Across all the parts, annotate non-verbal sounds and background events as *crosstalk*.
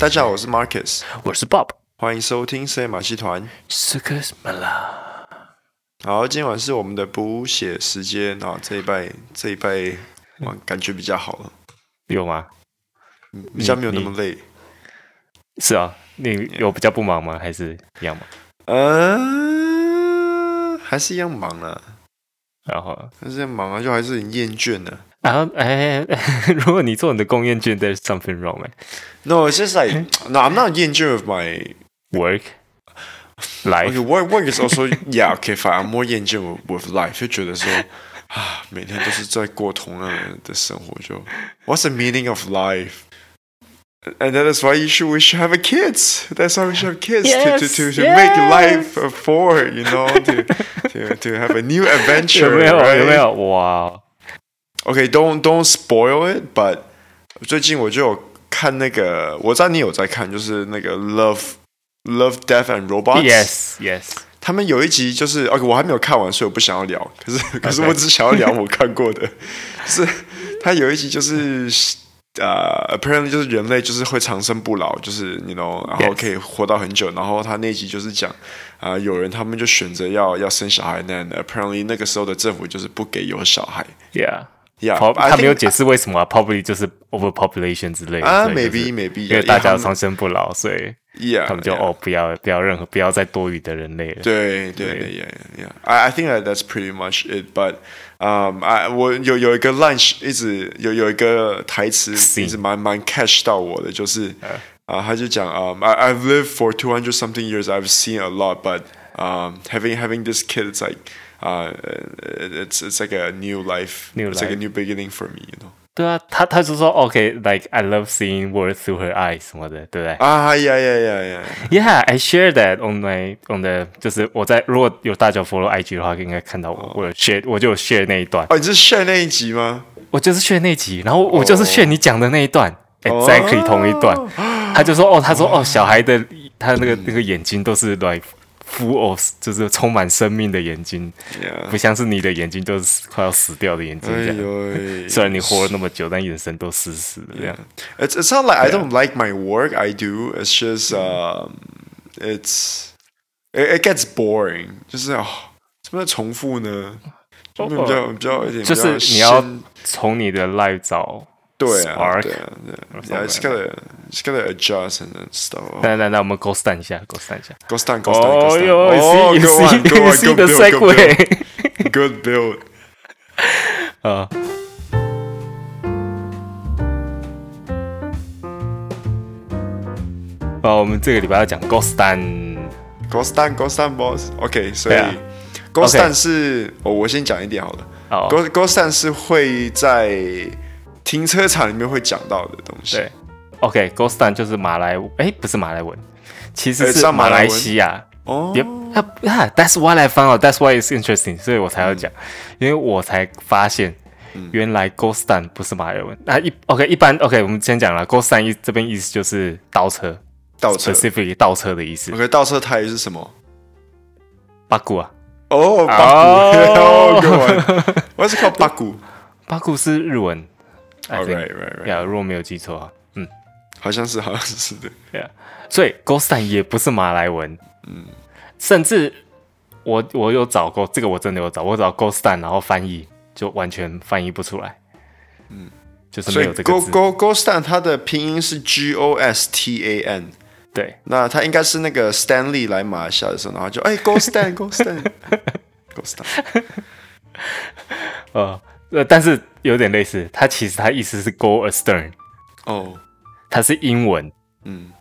大家好，我是 Marcus，我是 Bob，欢迎收听深夜马戏团。好，今晚是我们的补血时间啊！这一拜，这一拜，哇，感觉比较好了。有吗？比较没有那么累。是啊，你有比较不忙吗？还是一样忙？嗯、呃，还是一样忙啊。然后还是忙啊，就还是很厌倦的。然后，哎，如果你做你的工厌倦，there's something wrong, man. No, it's just like, *laughs* no, I'm not 厌倦 with my work, life. Okay, work, work is also, yeah, okay, fine. I'm more 厌倦 with life，就觉得说啊，每天都是在过同样的生活，就 What's *laughs* *sighs* the meaning of life? And that is why you should, we should have a kids. That's why we should have kids yes, to to to, to yes. make life forward, you know, to to to have a new *laughs* adventure. 有没有？ right? 有没有？哇 ！OK，don't、okay, don't spoil it，but 最近我就有看那个，我知道你有在看，就是那个 Love Love Death and Robots。Yes Yes。他们有一集就是，OK，我还没有看完，所以我不想要聊。*laughs* 可是可是我只想要聊我看过的，*laughs* 就是他有一集就是呃、uh,，apparently 就是人类就是会长生不老，就是你 know，然后可以活到很久。然后他那集就是讲啊、呃，有人他们就选择要要生小孩，那 apparently 那个时候的政府就是不给有小孩。Yeah。Yeah, 他没有解释为什么、啊、，probably 就是 overpopulation 之类的啊、uh,，maybe maybe，因为大家长生不老，所以 yeah, 他们就 yeah. 哦，不要不要任何不要再多余的人类了。对对对，yeah yeah，I I think that that's pretty much it，but um I 我有有一个 lunch 一直有有一个台词一直蛮蛮 catch 到我的，就是啊，他就讲啊、um,，I I've lived for two hundred something years，I've seen a lot，but um having having this kid is like 啊、uh,，it's it's like a new life. It's like a new beginning for me，you know。对啊，他他就说，OK，like、I love seeing words through her eyes 什么的，对不对？啊呀呀呀呀！Yeah，I share that on my on the，就是我在如果有大家 follow IG 的话，应该看到我、oh. 我有 share，我就有 share 那一段。哦，你是 share 那一集吗？我就是 share 那一集，然后我就是 share 你讲的那一段、oh.，exactly 同一段。Oh. 他就说，哦，他说，哦，小孩的他那个那个眼睛都是 like。Full of 就是充满生命的眼睛，yeah. 不像是你的眼睛都是快要死掉的眼睛这样。哎、虽然你活了那么久，但眼神都死死的这样。It's it's not like I don't like my work. I do. It's just um, it's it, it gets boring. 就是啊，怎么在重复呢？就比较比较一点，就是你要从你的 life 找。对啊，对啊，对啊，It's gotta, it's gotta adjust and stuff。来来来，我们 go stand 一下，go stand 一下，go stand，go stand，go stand。哦哟，you see, you see the segue。Good build。啊。好，我们这个礼拜要讲 go stand，go stand，go stand boss。OK，所以 go stand 是，我，我先讲一点好了。go go stand 是会在。停车场里面会讲到的东西。对，OK，Go Stand 就是马来，哎，不是马来文，其实是马来西亚。哦，也啊，That's why I found out. That's why it's interesting. 所以我才要讲，因为我才发现，原来 Go Stand 不是马来文。那一 OK，一般 OK，我们先讲了，Go Stand 意这边意思就是倒车，倒车，specifically 倒车的意思。OK，倒车台语是什么？八股啊。哦，巴古。*laughs* What's it called？巴古。巴古是日文。Oh, right, right, right. Yeah, 如果没有记错啊，嗯，好像是，好像是的。*laughs* Yeah，所以 Go Stand 也不是马来文，嗯，甚至我我有找过这个，我真的有找，我找 Go Stand，然后翻译就完全翻译不出来，嗯，就是没有这个字。Go Go Go Stand 它的拼音是 G O S T A N，对，那它应该是那个 Stanley 来马来西亚的时候，然后就哎 Go Stand Go Stand Go Stand，呃。呃，但是有点类似，它其实它意思是 go astern，哦，它是英文，嗯，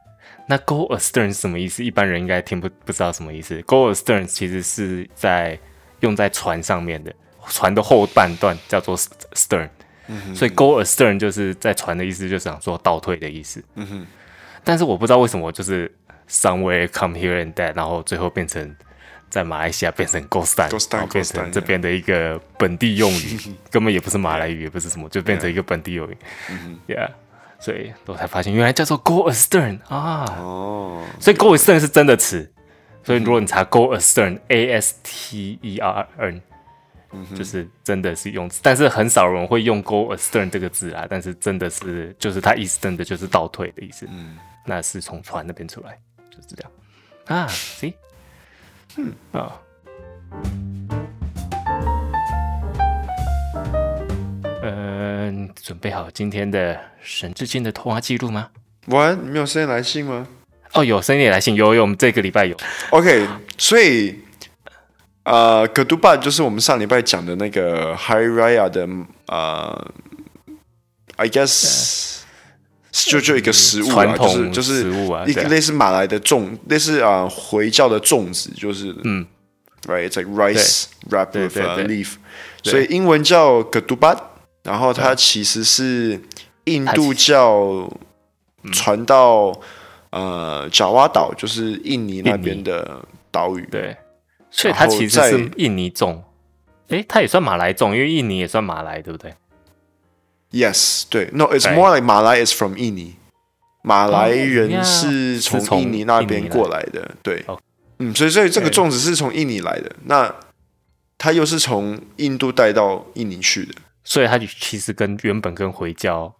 那 go astern 是什么意思？一般人应该听不不知道什么意思。go astern 其实是在用在船上面的，船的后半段叫做 stern，嗯哼，所以 go astern 就是在船的意思，就是想说倒退的意思，嗯哼。但是我不知道为什么就是 somewhere come here and that，然后最后变成。在马来西亚变成 Go Stand，然后变成这边的一个本地用语，*laughs* 根本也不是马来语，也不是什么，就变成一个本地用语。Yeah，所以我才发现原来叫做 Go Astern 啊。哦，所以 Go Astern 是真的词。所以如果你查 Go Astern，A S T E R N，就是真的是用词，但是很少人会用 Go Astern 这个字啊。但是真的是，就是它意思真的就是倒退的意思。嗯那是从船那边出来，就是这样啊。See，嗯准备好今天的神之间的通话记录吗？喂，你没有声音来信吗？哦，有声音来信，有有，我们这个礼拜有。OK，所以。呃，Ketupat 就是我们上礼拜讲的那个 Hari Raya 的呃，I guess 就就一个食物啊，就是就是一个类似马来的粽，类似啊回教的粽子，就是嗯，right，it's like rice wrapped with a leaf，所以英文叫 gadubat，然后它其实是印度教传到呃爪哇岛，就是印尼那边的岛屿，对。所以它其实是印尼粽，诶，它也算马来粽，因为印尼也算马来，对不对？Yes，对，No，it's more like 马来 is from 印尼，马来人是从印尼那边过来的，对，嗯，所以所以这个粽子是从印尼来的，那它又是从印度带到印尼去的，所以它其实跟原本跟回教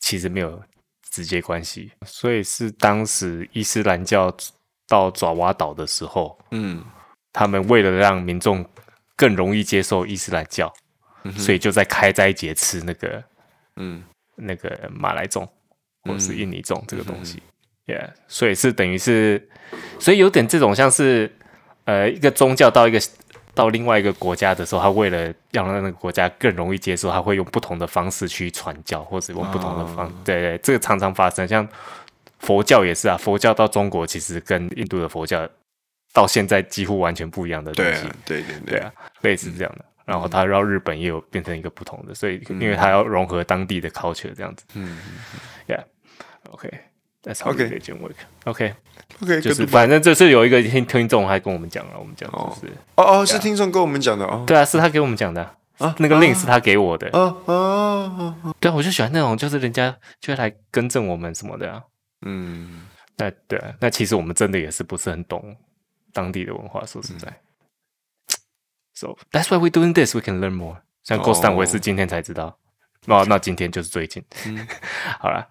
其实没有直接关系，所以是当时伊斯兰教到爪哇岛的时候，嗯。他们为了让民众更容易接受伊斯兰教，嗯、所以就在开斋节吃那个，嗯，那个马来粽或者是印尼粽这个东西，嗯，Yeah，所以是等于是，所以有点这种像是，呃，一个宗教到一个到另外一个国家的时候，他为了要让那个国家更容易接受，他会用不同的方式去传教，或者用不同的方，哦、对，对对，这个常常发生，像佛教也是啊，佛教到中国其实跟印度的佛教。到现在几乎完全不一样的东西，对啊，对对。对啊，类似这样的。嗯、然后他绕日本也有变成一个不同的，所以因为他要融合当地的 culture 这样子。嗯，Yeah，OK，That's work，OK，OK，就是反正就是有一个听听众还跟我们讲了，我们讲就是哦。哦，是听众跟我们讲的哦。对啊，是他给我们讲的。啊，那个 link 是他给我的。哦哦对啊，我就喜欢那种就是人家就来更正我们什么的啊。嗯，那对啊，那其实我们真的也是不是很懂。当地的文化，说实在、嗯、，so that's why we doing this. We can learn more。像 Ghost Town 我也是今天才知道。哦，那今天就是最近。嗯、*laughs* 好了，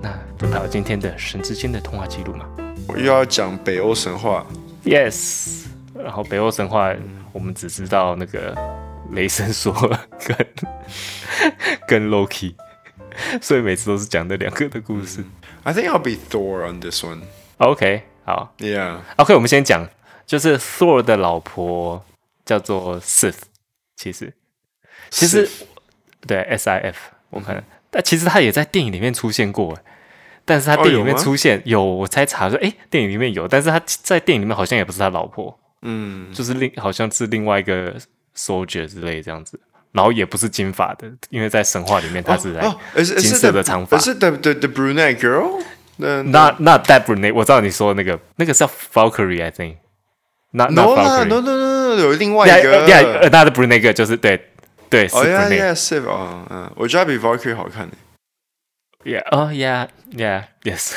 那就到今天的神之间的通话记录嘛。我又要讲北欧神话。Yes。然后北欧神话，我们只知道那个雷神 *laughs* 索尔跟 *laughs* 跟 Loki。所以每次都是讲那两个的故事。I think I'll be Thor on this one. OK，好，Yeah. OK，我们先讲，就是 Thor 的老婆叫做 Sif。其实，其实 Sif. 对 S I F，我看，但其实他也在电影里面出现过。但是他电影里面出现、oh, 有，有，我猜查说，哎，电影里面有，但是他在电影里面好像也不是他老婆，嗯，就是另好像是另外一个 soldier 之类这样子。然后也不是金发的，因为在神话里面她是来金色的长发。是 the the the brunette girl？Not not that brunette。我知道你说那个，那个叫 Valkyrie，I think。Not no no no no，有另外一个。Yeah，another brunette 就是对对。哦呀呀，Sif 哦，嗯，我觉得比 Valkyrie 好看。Yeah，哦，Yeah，Yeah，Yes。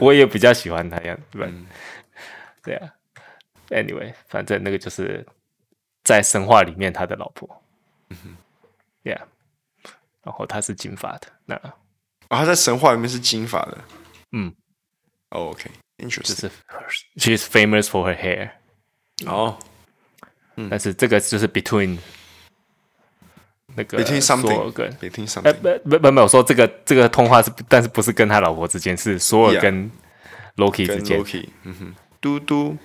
我也比较喜欢他样子，对吧？对啊。Anyway，反正那个就是在神话里面他的老婆。嗯哼，Yeah，然后他是金发的，那啊，他在神话里面是金发的，嗯，OK，Interesting，是 She's famous for her hair，哦，但是这个就是 Between 那个 Between something，Between something，哎，不不不没有说这个这个通话是，但是不是跟他老婆之间，是索尔跟 Loki 之间，Loki，嗯哼，嘟嘟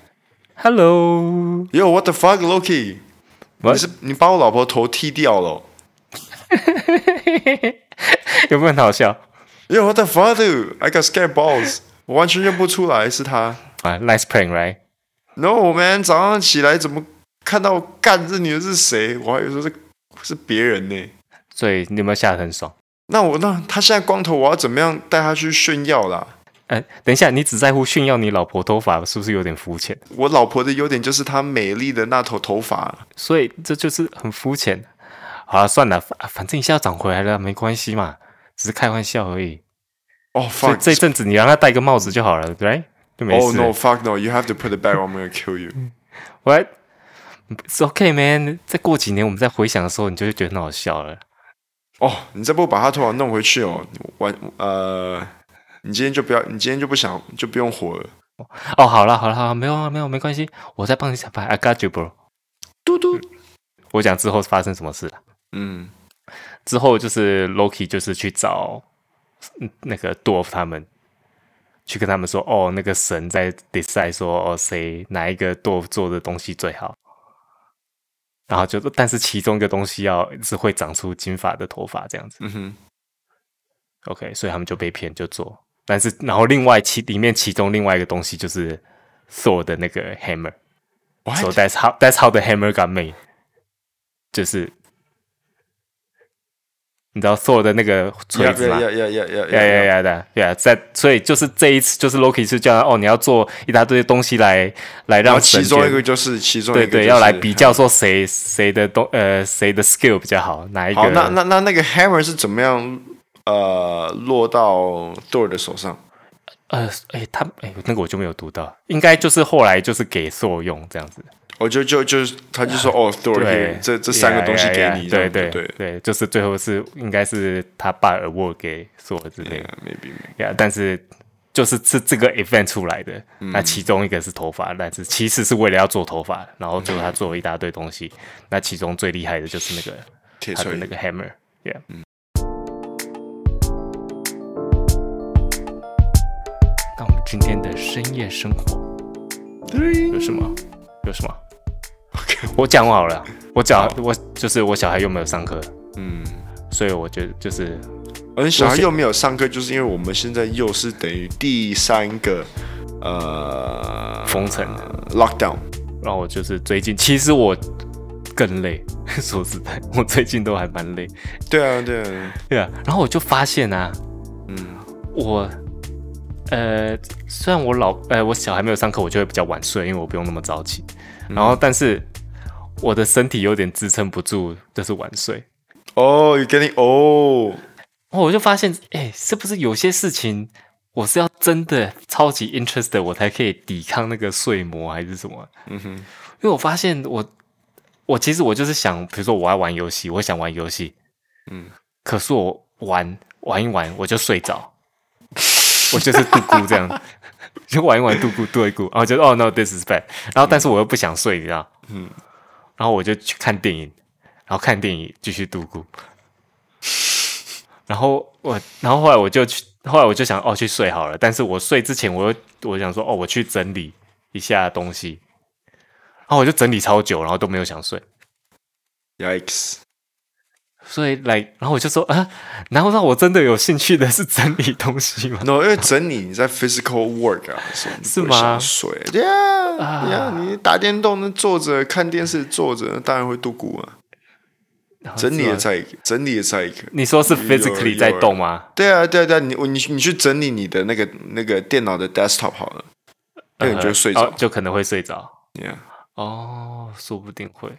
，Hello，Yo，What the fuck，Loki？What? 你是你把我老婆头剃掉了？有没有很好笑？Yo, what the fuck, dude? I got scared balls. 我完全认不出来是他。啊、uh,，Nice prank, right? No, man. 早上起来怎么看到干这女的是谁？我还以为说是是别人呢。所以你有没有吓得很爽？那我那他现在光头，我要怎么样带他去炫耀啦？哎，等一下，你只在乎炫耀你老婆头发，是不是有点肤浅？我老婆的优点就是她美丽的那头头发，所以这就是很肤浅。好了，算了，反正一下要长回来了，没关系嘛，只是开玩笑而已。哦、oh,，所以这阵子你让他戴个帽子就好了，对，就没事。Oh no, fuck no! You have to put it back, or I'm gonna kill you. *laughs* What?，It's OK man。再过几年我们再回想的时候，你就会觉得很好笑了。哦，你再不把他头发弄回去哦，完呃，你今天就不要，你今天就不想就不用活了。哦，好了好了好了，没有啊没有没关系，我再帮你彩排。I got you, bro。嘟嘟，我讲之后发生什么事了？嗯，之后就是 Loki 就是去找那个 Dwarf 他们，去跟他们说，哦，那个神在 decide 说，哦，谁哪一个 Dwarf 做的东西最好。然后就，但是其中一个东西要是会长出金发的头发这样子。嗯哼。OK，所以他们就被骗就做，但是然后另外其里面其中另外一个东西就是 Thor 的那个 hammer。What? So that's how that's how the hammer got made。就是你知道 Thor 的那个锤子吗？呀呀呀呀呀呀呀的，对啊，在所以就是这一次就是 Loki 是叫他哦，你要做一大堆东西来来让其中一个就是其中一个、就是、对对要来比较说谁谁的东呃谁的 skill 比较好哪一个？那那那那个 hammer 是怎么样呃落到 Thor 的手上？呃哎他哎那个我就没有读到，应该就是后来就是给 Thor 用这样子。我就就就他就说 *laughs* 哦，Thor，这这三个东西给你，对对对。对，就是最后是应该是他把 award 给 Thor 之类的，*laughs* maybe。Maybe，但是就是是这个 event 出来的，那其中一个是头发，但是其实是为了要做头发，然后最后他做了一大堆东西，*laughs* 那其中最厉害的就是那个他的那个 hammer，yeah。那我们今天的深夜生活。有什么？有什么？*laughs* 我讲好了，我讲我就是我小孩又没有上课，嗯，所以我觉得就是，嗯，小孩又没有上课，就是因为我们现在又是等于第三个呃封城。lockdown，然后我就是最近其实我更累，*laughs* 说实在，我最近都还蛮累。对啊，对啊，对啊，然后我就发现啊，嗯，我呃虽然我老呃我小孩没有上课，我就会比较晚睡，因为我不用那么早起，然后但是。我的身体有点支撑不住，就是晚睡。哦，你跟你哦，我就发现，哎、欸，是不是有些事情我是要真的超级 interested，我才可以抵抗那个睡魔，还是什么？嗯哼，因为我发现我，我其实我就是想，比如说我要玩游戏，我想玩游戏，嗯，可是我玩玩一玩我就睡着，我就是咕咕这样，*laughs* 就玩一玩度过度一咕，然后就哦、no，this is bad，然后但是我又不想睡，你知道？嗯。然后我就去看电影，然后看电影继续度过。然后我，然后后来我就去，后来我就想，哦，去睡好了。但是我睡之前，我又我想说，哦，我去整理一下东西。然后我就整理超久，然后都没有想睡。Yikes！所以来，然后我就说啊，然后让我真的有兴趣的是整理东西吗？No，因为整理你在 physical work 啊，是吗？睡，Yeah，Yeah，你打电动那坐着看电视坐着，当然会度骨啊。整理也在一个，整理也在一个。你说是 physically 在动吗？对啊，对啊，对啊，你你你去整理你的那个那个电脑的 desktop 好了，那你就睡着，就可能会睡着。Yeah，哦，说不定会。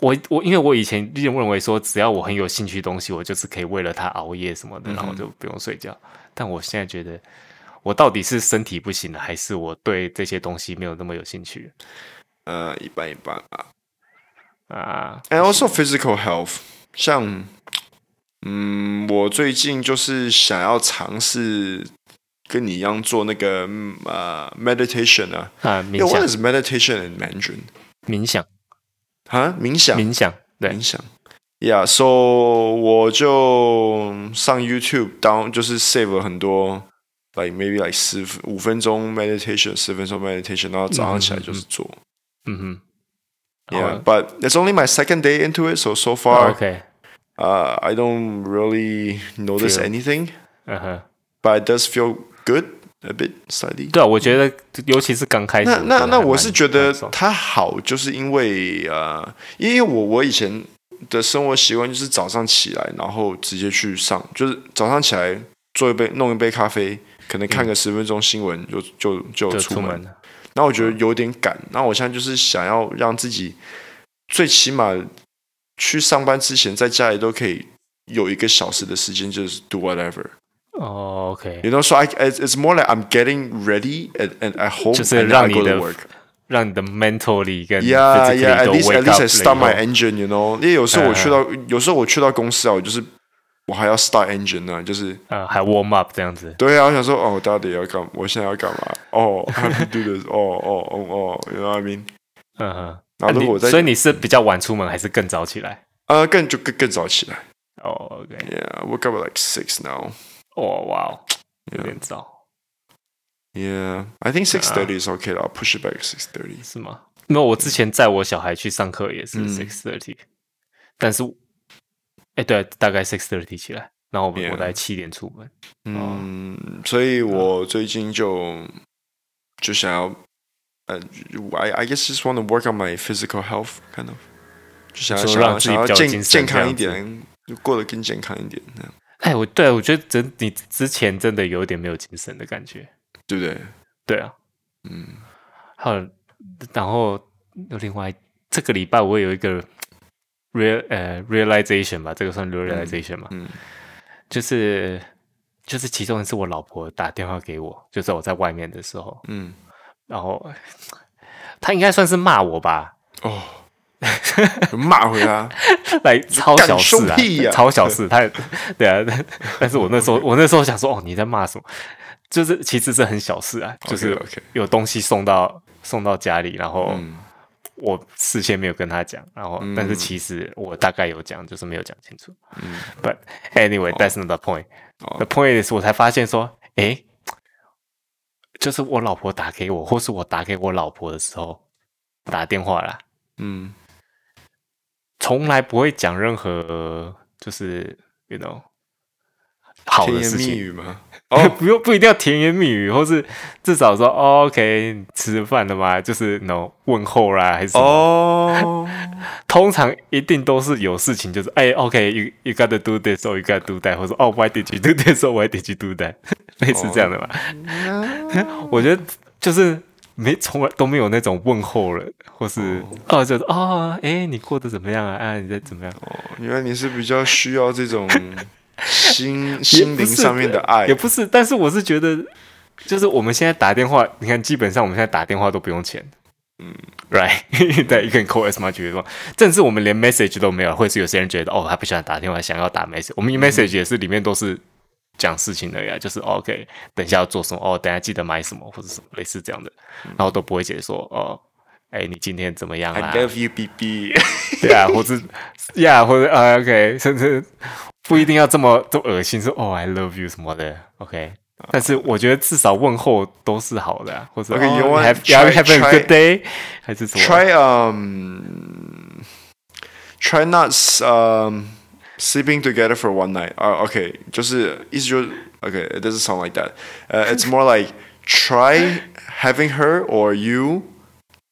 我我因为我以前就认为说，只要我很有兴趣的东西，我就是可以为了它熬夜什么的，然后就不用睡觉。但我现在觉得，我到底是身体不行了，还是我对这些东西没有那么有兴趣？呃，一般一般啊。啊，and also physical health，像，嗯，我最近就是想要尝试跟你一样做那个呃 meditation 啊。啊，冥想。What is meditation in Mandarin？冥想。啊，冥想，冥想，对，冥想，Yeah，so 我就上 YouTube down，就是 save 了很多，like maybe like 十五分钟 meditation，十分钟 meditation，然后早上起来就是做，嗯哼，Yeah，but it's only my second day into it，so so far，okay，uh, I don't really notice anything，嗯哼，but it does feel good。 A bit slightly。对啊，我觉得尤其是刚开始。那那那我是觉得它好，就是因为呃，因为我我以前的生活习惯就是早上起来，然后直接去上，就是早上起来做一杯弄一杯咖啡，可能看个十分钟新闻，嗯、就就就出门。那我觉得有点赶。那我现在就是想要让自己最起码去上班之前，在家里都可以有一个小时的时间，就是 do whatever。哦、oh，OK，你都说，I it's more like I'm getting ready and and I hope 就是让你的 让你的 mentally 跟 yeah yeah at least at least I start my 后 engine，you know，因为有时候我去到，有时候我去到公司啊，我就是我还要 start engine 呢，就是呃还 warm up 这样子。对啊，我想说哦，我到底要干？我现在要干嘛？哦，how to do this？哦哦哦哦，you know what I mean？嗯哼。然后如果在，所以你是比较晚出门还是更早起来？呃，更就更更早起来。哦，OK，Yeah，wake up like six now。 哦，哇，有点早。Yeah，I think six thirty is okay 啦，push it back six thirty 是吗？没有，我之前载我小孩去上课也是 six thirty，但是，哎，对，大概 six thirty 起来，然后我我大概七点出门。嗯，所以我最近就就想要，呃，I I guess just want to work on my physical health kind of，就想要想要想要健健康一点，过得更健康一点。 哎，我对我觉得真你之前真的有点没有精神的感觉。对不对？对啊，嗯，还有，然后有另外这个礼拜我有一个 real 呃 realization 吧，这个算 realization 嘛，嗯，就是就是其中一次我老婆打电话给我，就是我在外面的时候，嗯，然后她应该算是骂我吧，哦，*laughs* 骂回他，*laughs* 来超小事啊，超小事，他 *laughs* 对啊，但是我那时候我那时候想说，哦，你在骂什么？就是其实是很小事啊，就是有东西送到送到家里，然后我事先没有跟他讲，然后但是其实我大概有讲，就是没有讲清楚。But anyway, that's not the point. The point is 我才发现说，诶，就是我老婆打给我，或是我打给我老婆的时候打电话啦，嗯，从来不会讲任何就是 you know 好的事情吗？哦，不用，不一定要甜言蜜语，或是至少说、哦、OK，吃饭了吗？就是那种问候啦，还是？哦，通常一定都是有事情，就是哎，OK，you you gotta do this or you gotta do that，或者哦，Why did you do this or why did you do that？类似这样的吧。哦、我觉得就是没从来都没有那种问候了，或是哦，哦，就是哦，哎，你过得怎么样啊？啊，你在怎么样？哦，原来你是比较需要这种。*laughs* 心心灵上面的爱也不是，但是我是觉得，就是我们现在打电话，你看，基本上我们现在打电话都不用钱，嗯，right，*laughs* 对，一个人 call as much 觉得说，甚至我们连 message 都没有，或是有些人觉得哦，他不喜欢打电话，想要打 message，我们 message 也是里面都是讲事情的呀，就是 OK，等一下要做什么，哦，等下记得买什么或者什么类似这样的，然后都不会解说哦。哎，你今天怎么样啊？I love you, BB。*laughs* 对啊，或者呀，或者啊，OK，甚至不一定要这么这么恶心，说哦，I love you 什么的，OK。但是我觉得至少问候都是好的，或者 OK，you want have have a good day，还是什么？Try um, try not um sleeping together for one night. 啊，OK，就是意思就是 OK，it doesn't sound like that. 呃，it's more like try having her or you.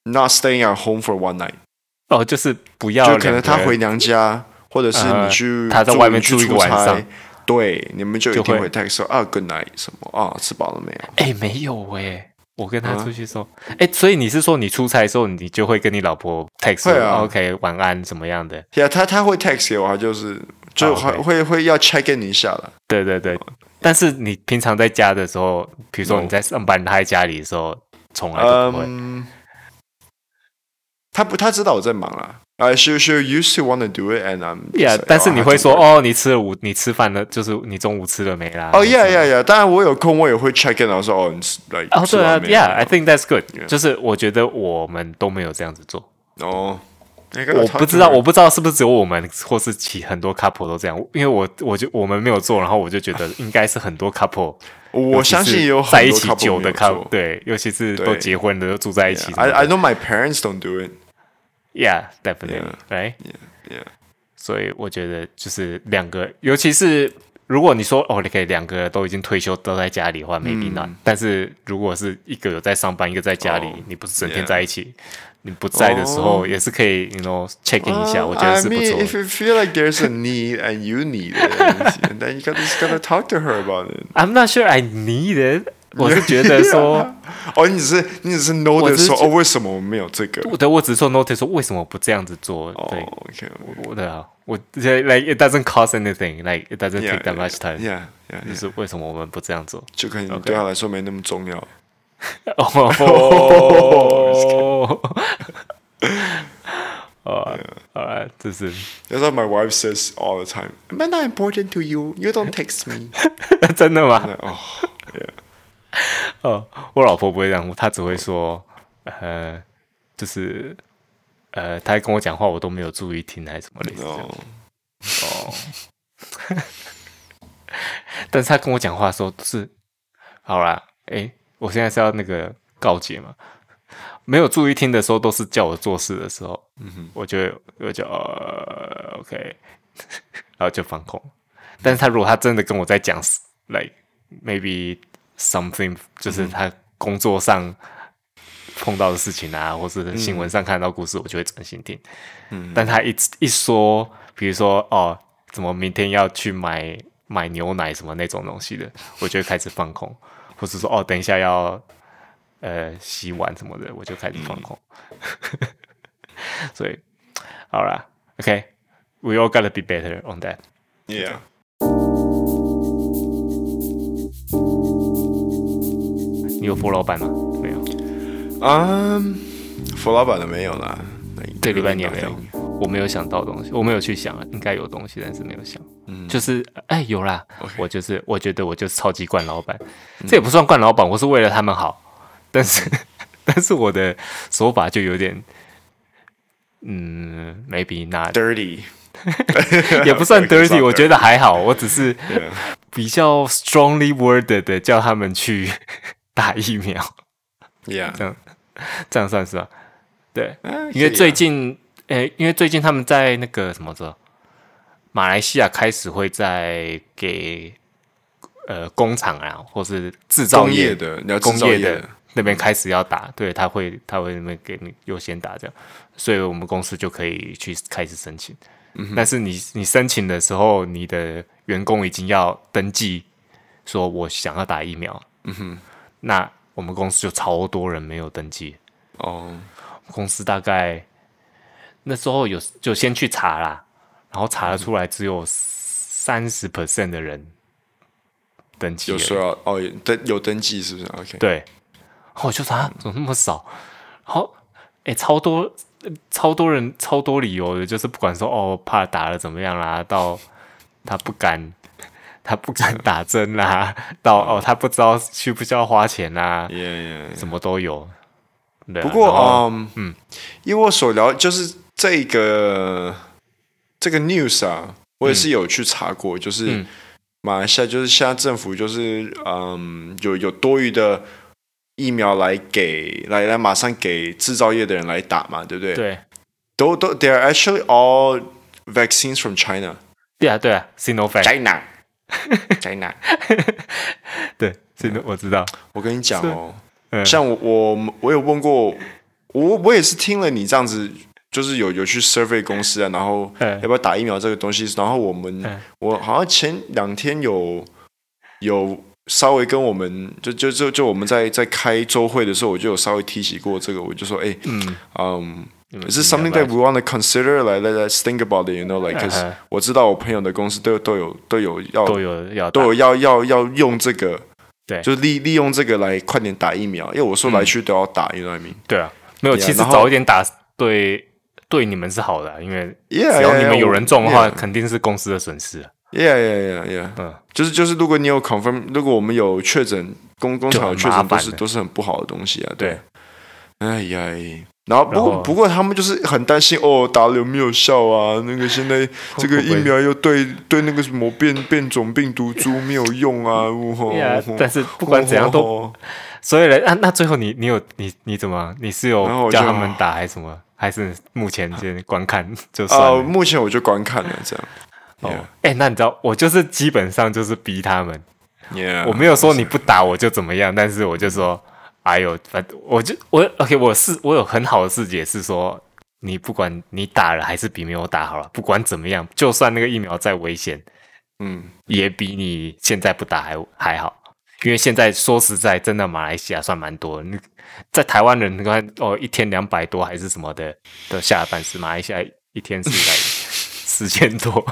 Not staying at home for one night。哦，就是不要，就可能他回娘家，或者是你去他在外面住一个晚上，对，你们就一定会 text 说啊，good night 什么啊，吃饱了没有？哎，没有哎， 我跟他出去说，哎，所以你是说你出差的时候，你就会跟你老婆 text 说，OK，晚安什么样的？对啊，他他会 text 给我，就是就会会会要 check in 一下了。对对对，但是你平常在家的时候，比如说你在上班，他在家里的时候，从来都不会。他不，他知道我在忙啦。I she she used to want to do it, and I'm yeah。但是你会说哦，你吃了午，你吃饭了，就是你中午吃了没啦？哦，yeah yeah yeah。当然我有空，我也会 check in，然后说哦，你吃，like 哦，对啊，yeah，I think that's good。就是我觉得我们都没有这样子做。哦，我不知道，我不知道是不是只有我们，或是其很多 couple 都这样。因为我我就我们没有做，然后我就觉得 *laughs* 应该是很多 couple。我相信有在一起久的 couple，对，尤其是都结婚的，都住在一起。I I know my parents don't do it. Yeah, definitely, right? Yeah, yeah. 所以我觉得就是两个，尤其是如果你说哦，你可以两个都已经退休都在家里的话，maybe not。但是如果是一个有在上班，一个在家里，你不是整天在一起，你不在的时候也是可以，you know, check in 一下，我觉得是不错。I mean, if you feel like there's a need and you need it, and then you gotta just gotta talk to her about it. I'm not sure I need it. 我是觉得说，哦，你只是你只是 notice 说，哦，为什么我们没有这个？对，我只是说 notice 说，为什么不这样子做？对，OK，我的啊，我 like it doesn't cost anything，like it doesn't take that much time。Yeah，yeah，就是为什么我们不这样做？就可能对他来说没那么重要。哦，哦，好了，这是。That's what my wife says all the time. Am I not important to you? You don't text me. 真的吗？哦，*laughs* 哦，我老婆不会这样，她只会说，呃，就是，呃，她跟我讲话，我都没有注意听，还是什么类似这样。哦。*laughs* 但是她跟我讲话的时候，是，好啦，哎，我现在是要那个告解嘛。没有注意听的时候，都是叫我做事的时候，嗯哼，我就我就呃，OK，*laughs* 然后就放空。但是他如果他真的跟我在讲，like maybe something，就是他工作上碰到的事情啊，或是新闻上看到故事，我就会专心听。嗯，但他一一说，比如说哦，怎么明天要去买买牛奶什么那种东西的，我就会开始放空，或是说哦，等一下要。呃，洗碗什么的，我就开始放空。嗯、*laughs* 所以，好啦，OK，we、okay, all gotta be better on that. Yeah. 你有佛老板吗？没有。嗯，佛老板的没有啦。这礼拜你也没有。我没有想到东西，我没有去想，应该有东西，但是没有想。嗯，就是，哎，有啦。Okay. 我就是，我觉得我就是超级惯老板。嗯、这也不算惯老板，我是为了他们好。但是，*laughs* 但是我的手法就有点，嗯，maybe not dirty，*laughs* 也不算 *laughs* dirty，我觉得还好，我只是比较 strongly worded 的叫他们去打疫苗，yeah，这样这样算是吧？对，因为最近，诶，因为最近他们在那个什么着，马来西亚开始会在给呃工厂啊，或是制造业的工业的。那边开始要打，对，他会他会那边给你优先打这样，所以我们公司就可以去开始申请。嗯、但是你你申请的时候，你的员工已经要登记，说我想要打疫苗。嗯哼，那我们公司就超多人没有登记。哦，公司大概那时候有就先去查啦，然后查了出来只有三十 percent 的人登记。有说要哦，登有登记是不是？OK，对。我就说啊，怎么那么少？然后，哎，超多，超多人，超多理由的，就是不管说哦，怕打了怎么样啦，到他不敢，他不敢打针啦，*laughs* 到哦，他不知道需不需要花钱啦，*laughs* yeah, yeah, yeah. 什么都有。不过，嗯嗯，因为我所聊就是这个这个 news 啊，我也是有去查过，嗯、就是马来西亚就是现在政府就是嗯，有有多余的。疫苗来给来来马上给制造业的人来打嘛，对不对？对，都都，they are actually all vaccines from China。对啊，对啊，Sinovac。*laughs* China，China。*laughs* 对，Sino，我知道。我跟你讲哦，像我我我有问过，我我也是听了你这样子，就是有有去 survey 公司啊，然后要不要打疫苗这个东西，然后我们我好像前两天有有。稍微跟我们就就就就我们在在开周会的时候，我就有稍微提起过这个，我就说，哎，嗯，嗯，is it something that we want to consider? Like let's think about it, you know, like cause 我知道我朋友的公司都都有都有要都有要都有要要要用这个，对，就利利用这个来快点打疫苗，因为我说来去都要打，you know what I mean？对啊，没有，其实早一点打对对你们是好的，因为只要你们有人中的话，肯定是公司的损失。Yeah, yeah, yeah, yeah. 嗯，就是就是，如果你有 confirm，如果我们有确诊，工工厂有确诊，都是都是很不好的东西啊。对，哎呀，然后不过不过他们就是很担心哦，打了有没有效啊？那个现在 *laughs* 这个疫苗又对对那个什么变变种病毒株没有用啊。*laughs* 但是不管怎样都，所以呢，那那最后你你有你你怎么？你是有叫他们打还是什么？还是目前先观看就算了？目前我就观看了这样。哦，哎、欸，那你知道，我就是基本上就是逼他们，Yeah, 我没有说你不打我就怎么样，但是我就说，哎呦，反正我就我 OK，我是我有很好的事解是说，你不管你打了还是比没有打好了，不管怎么样，就算那个疫苗再危险，嗯，也比你现在不打还还好，因为现在说实在，真的马来西亚算蛮多，你在台湾人你看哦，一天两百多还是什么的的下半时，马来西亚一天是在。四千多，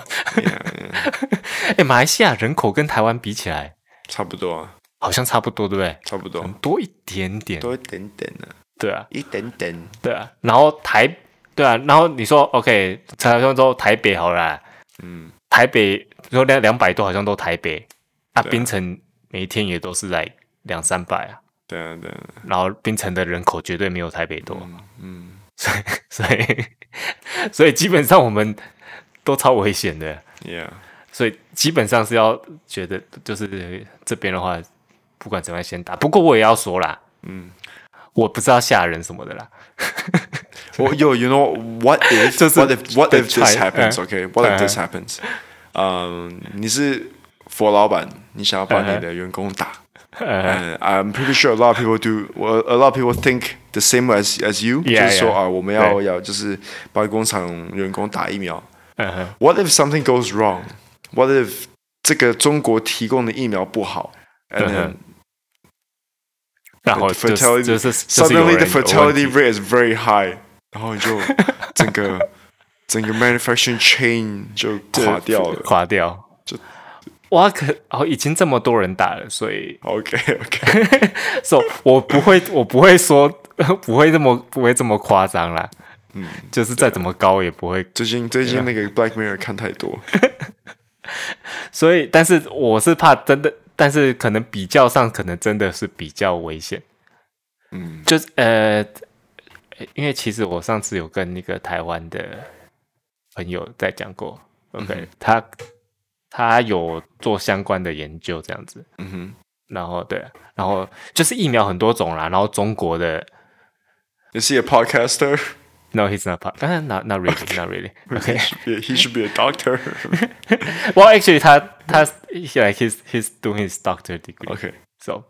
*laughs* 哎，马来西亚人口跟台湾比起来差不多啊。好像差不多，对不对？差不多，多一点点，多一点点呢。对啊，一点点。对啊，然后台，对啊，然后你说 OK，才说说台北好了，嗯，台北说两两百多，好像都台北啊，槟城每一天也都是在两三百啊。对啊，对啊。然后槟城的人口绝对没有台北多，嗯，所以 *laughs* 所以所以基本上我们都超危险的，Yeah。所以基本上是要觉得就是这边的话，不管怎么样先打。不过我也要说啦，嗯，我不知道吓人什么的啦。我有，you know what if？就是 what if what if this happens？OK？What if this happens？嗯，你是佛老板，你想要把你的员工打？Uh, I'm pretty sure a lot of people do. Well, a lot of people think the same as as you. 就是说啊，我们要要就是帮工厂员工打疫苗。What if something goes wrong? What if 这个中国提供的疫苗不好？And then, 然后 fertility 就是 suddenly the fertility rate is very high，然后你就整个 *laughs* 整个 manufacturing chain 就垮掉了，垮掉。哇，可哦，已经这么多人打了，所以 OK OK，*laughs* 所以我不会，我不会说 *laughs* 不会这么不会这么夸张啦。嗯，就是再怎么高也不会。最近最近那个 Black Mirror 看太多，所以但是我是怕真的，但是可能比较上可能真的是比较危险。嗯，就是呃，因为其实我上次有跟那个台湾的朋友在讲过，OK，、嗯、他。他有做相关的研究，这样子，嗯哼，然后对，然后就是疫苗很多种啦，然后中国的，Is he a podcaster? No, he's not. Pod. Not not really, not really. Okay, he should be a doctor. Well, actually, 他他 like he's he's doing his doctor degree. Okay, so，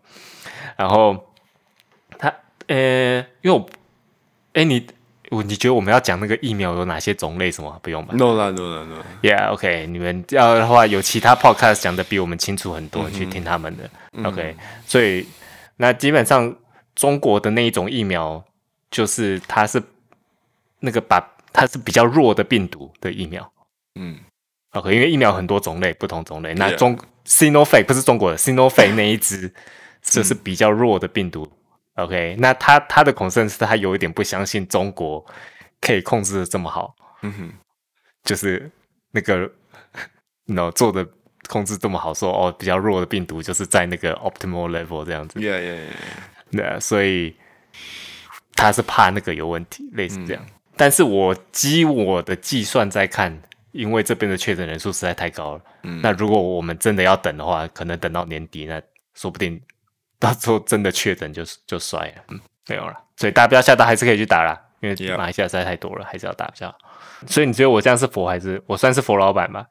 然后他呃，因为我，哎你。我你觉得我们要讲那个疫苗有哪些种类什么不用吧？No 啦 no 啦 no。Yeah，OK，你们要的话有其他 podcast 讲的比我们清楚很多，嗯、去听他们的。OK，、嗯、所以那基本上中国的那一种疫苗，就是它是那个把它是比较弱的病毒的疫苗。嗯，OK，因为疫苗很多种类，不同种类。那中 Sinovac 不是中国的 Sinovac 那一支就是比较弱的病毒。OK，那他他的 concern 是他有一点不相信中国可以控制的这么好，嗯哼，就是那个，*laughs* no 做的控制这么好，说哦比较弱的病毒就是在那个 optimal level 这样子，yeah yeah yeah，对啊，所以他是怕那个有问题，类似这样。嗯、但是我基我的计算在看，因为这边的确诊人数实在太高了，嗯，那如果我们真的要等的话，可能等到年底，那说不定。到时候真的确诊就就衰了，嗯，没有了，所以大家不要吓到，还是可以去打啦，因为马来西亚实在太多了，还是要打比较好。所以你觉得我这样是佛还是我算是佛老板吗？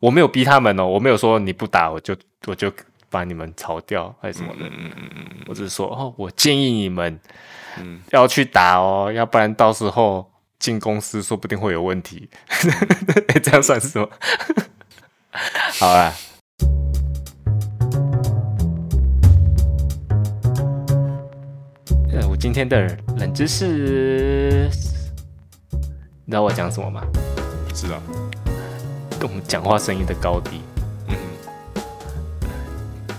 我没有逼他们哦，我没有说你不打我就我就把你们炒掉还是什么的，嗯嗯嗯，我只是说哦，我建议你们嗯要去打哦，要不然到时候进公司说不定会有问题，*laughs* 这样算是什么？*laughs* 好啦。今天的冷知识，你知道我讲什么吗？知道。跟我们讲话声音的高低。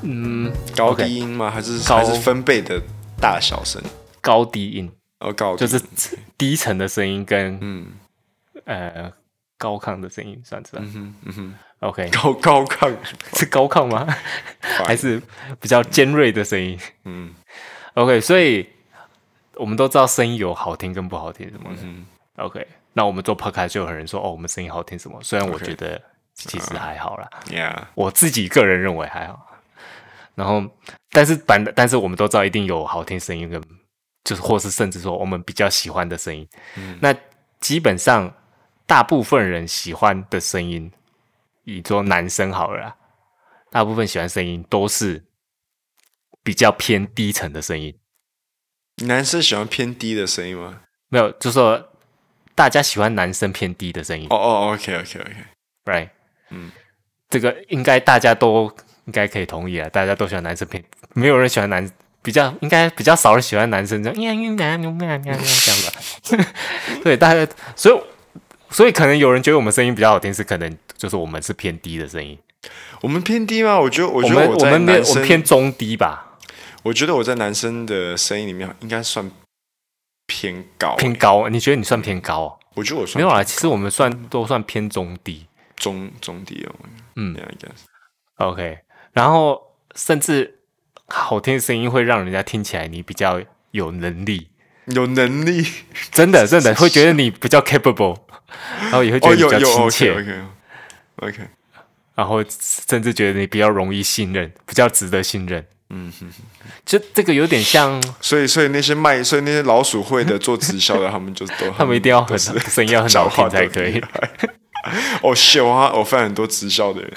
嗯嗯。高低音吗？还是还是分贝的大小声？高低音。哦，高就是低沉的声音跟嗯呃高亢的声音算是吧？嗯哼嗯哼。OK。高高亢 *laughs* 是高亢吗？还是比较尖锐的声音？嗯。OK，所以。我们都知道声音有好听跟不好听什么的。嗯、OK，那我们做 podcast 就有人说哦，我们声音好听什么？虽然我觉得其实还好啦。Uh, yeah. 我自己个人认为还好。然后，但是反，但是我们都知道一定有好听声音跟，就是或是甚至说我们比较喜欢的声音。嗯、那基本上大部分人喜欢的声音，以说男生好了啦，大部分喜欢声音都是比较偏低沉的声音。男生喜欢偏低的声音吗？没有，就是说大家喜欢男生偏低的声音。哦哦，OK，OK，OK，Right，嗯，这个应该大家都应该可以同意啊，大家都喜欢男生偏，没有人喜欢男，比较应该比较少人喜欢男生这样，这样吧。*laughs* 对，大家，所以所以可能有人觉得我们声音比较好听，是可能就是我们是偏低的声音。我们偏低吗？我觉得，我觉得我在男生偏中低吧。我觉得我在男生的声音里面应该算偏高，偏高。你觉得你算偏高？我觉得我算没有啊。其实我们算都算偏中低，中中低哦。嗯，应该是 OK。然后甚至好听的声音会让人家听起来你比较有能力，有能力，真的真的会觉得你比较 capable，然后也会觉得比较亲切。哦、OK。然后甚至觉得你比较容易信任，比较值得信任。嗯就这个有点像，所以所以那些卖，所以那些老鼠会的做直销的，他们就都 *laughs* 他们一定要很 *laughs* 声音要很好听才可以。*laughs* 哦，是，我我犯很多直销的人。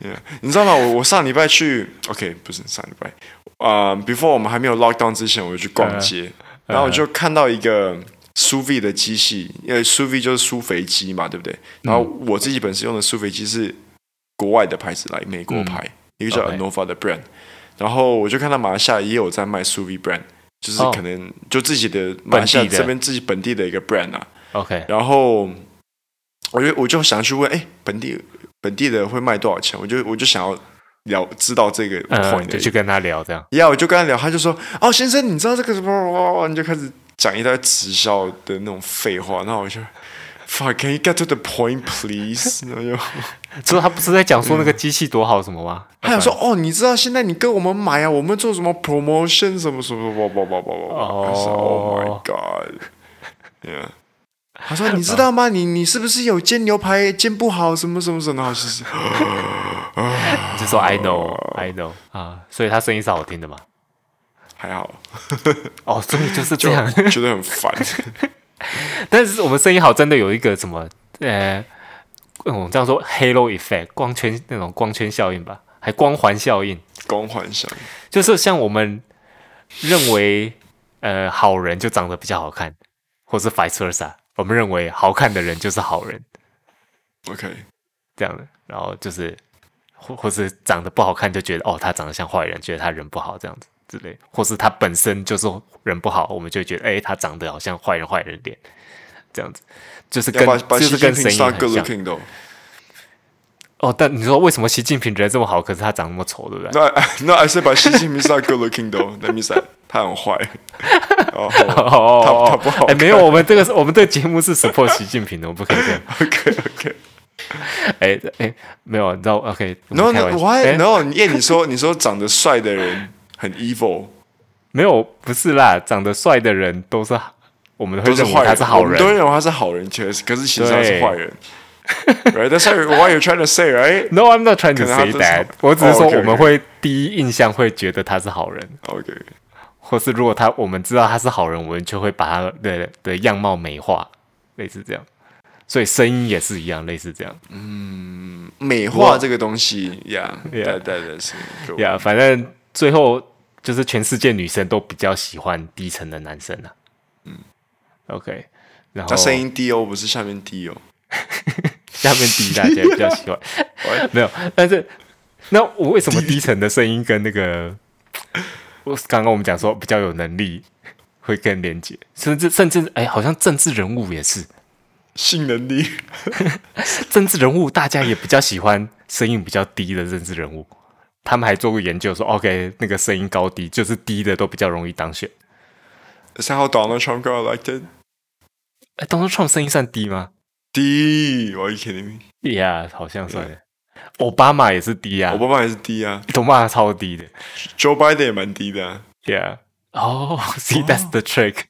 Yeah. 你知道吗？我我上礼拜去，OK，不是上礼拜，啊、uh,，before 我们还没有 lock down 之前，我就去逛街，uh, uh, 然后我就看到一个 sous vide 的机器，因为 sous vide 就是苏肥机嘛，对不对？然后我自己本身用的苏肥机是。国外的牌子来，美国牌，嗯、一个叫 Anova 的 brand，Okay. 然后我就看到马来西亚也有在卖 sous vide brand，就是可能就自己的马来西亚这边自己本地的一个 brand 啊。OK，然后我就我就想去问，哎，本地本地的会卖多少钱？我就我就想要聊知道这个 point，、嗯、就去跟他聊这样。呀，我就跟他聊，他就说，哦，先生，你知道这个什么？你就开始讲一堆直销的那种废话，那我就。，fuck，can you get to the point, please？*laughs* 然后就，*laughs* 之后他不是在讲说那个机器多好什么吗？*laughs* 他想说哦，你知道现在你跟我们买啊，我们做什么 promotion 什么什么，哇哇哇哇哇！哦，Oh my God！Yeah，他说你知道吗？你你是不是有煎牛排煎不好什么什么什么？然后就说 I know, I know 啊，所以他声音是好听的嘛？还好。哦，所以就是这样，觉得很烦。但是我们声音好，真的有一个什么呃，我嗯，这样说 halo effect 光圈那种光圈效应吧，还光环效应。光环效应就是像我们认为呃好人就长得比较好看，或是 vice versa，我们认为好看的人就是好人。OK，这样的，然后就是或或是长得不好看就觉得哦他长得像坏人，觉得他人不好这样子。之类，或是他本身就是人不好，我们就觉得，哎，他长得好像坏人坏人脸，这样子，就是跟就是跟声音很像。哦，但你说为什么习近平人这么好，可是他长那么丑，对不对？那那 I say 把习近平是 good looking though，that means 他很坏。*laughs* 哦哦，他他不好。哎，没有，我们这个是我们这个节目是 support *laughs* 习近平的，我不可以这样。OK OK。*laughs* 哎哎，没有，你知道 OK？No No，Why？No？因为你说你说长得帅的人。很 evil，没有，不是啦，长得帅的人都是我们会认为他是好人，都认为他是好人，确实，可是其实他是坏人。Right? That's what you're trying to say, right? No, I'm not trying to say that. 我只是说我们会第一印象会觉得他是好人。OK，或是如果他我们知道他是好人，我们就会把他的的样貌美化，类似这样。所以声音也是一样，类似这样。嗯，美化这个东西呀，对对对，是呀，反正。最后就是全世界女生都比较喜欢低沉的男生啊。嗯，OK，然后他声音低哦，不是下面低哦，*laughs* 下面低大家比较喜欢。*laughs* 没有，但是那我为什么低沉的声音跟那个我刚刚我们讲说比较有能力会更连接，甚至甚至哎，好像政治人物也是性能力，*laughs* 政治人物大家也比较喜欢声音比较低的政治人物。他们还做过研究说，OK，那个声音高低就是低的都比较容易当选。Is that how Donald Trump got elected？哎，Donald Trump 声音算低吗？低，Are you kidding me？Yeah，好像算。奥巴马也是低啊，奥巴马也是低啊，奥巴马超低的。Joe Biden 也蛮低的啊。Yeah，哦，*laughs* See that's the trick。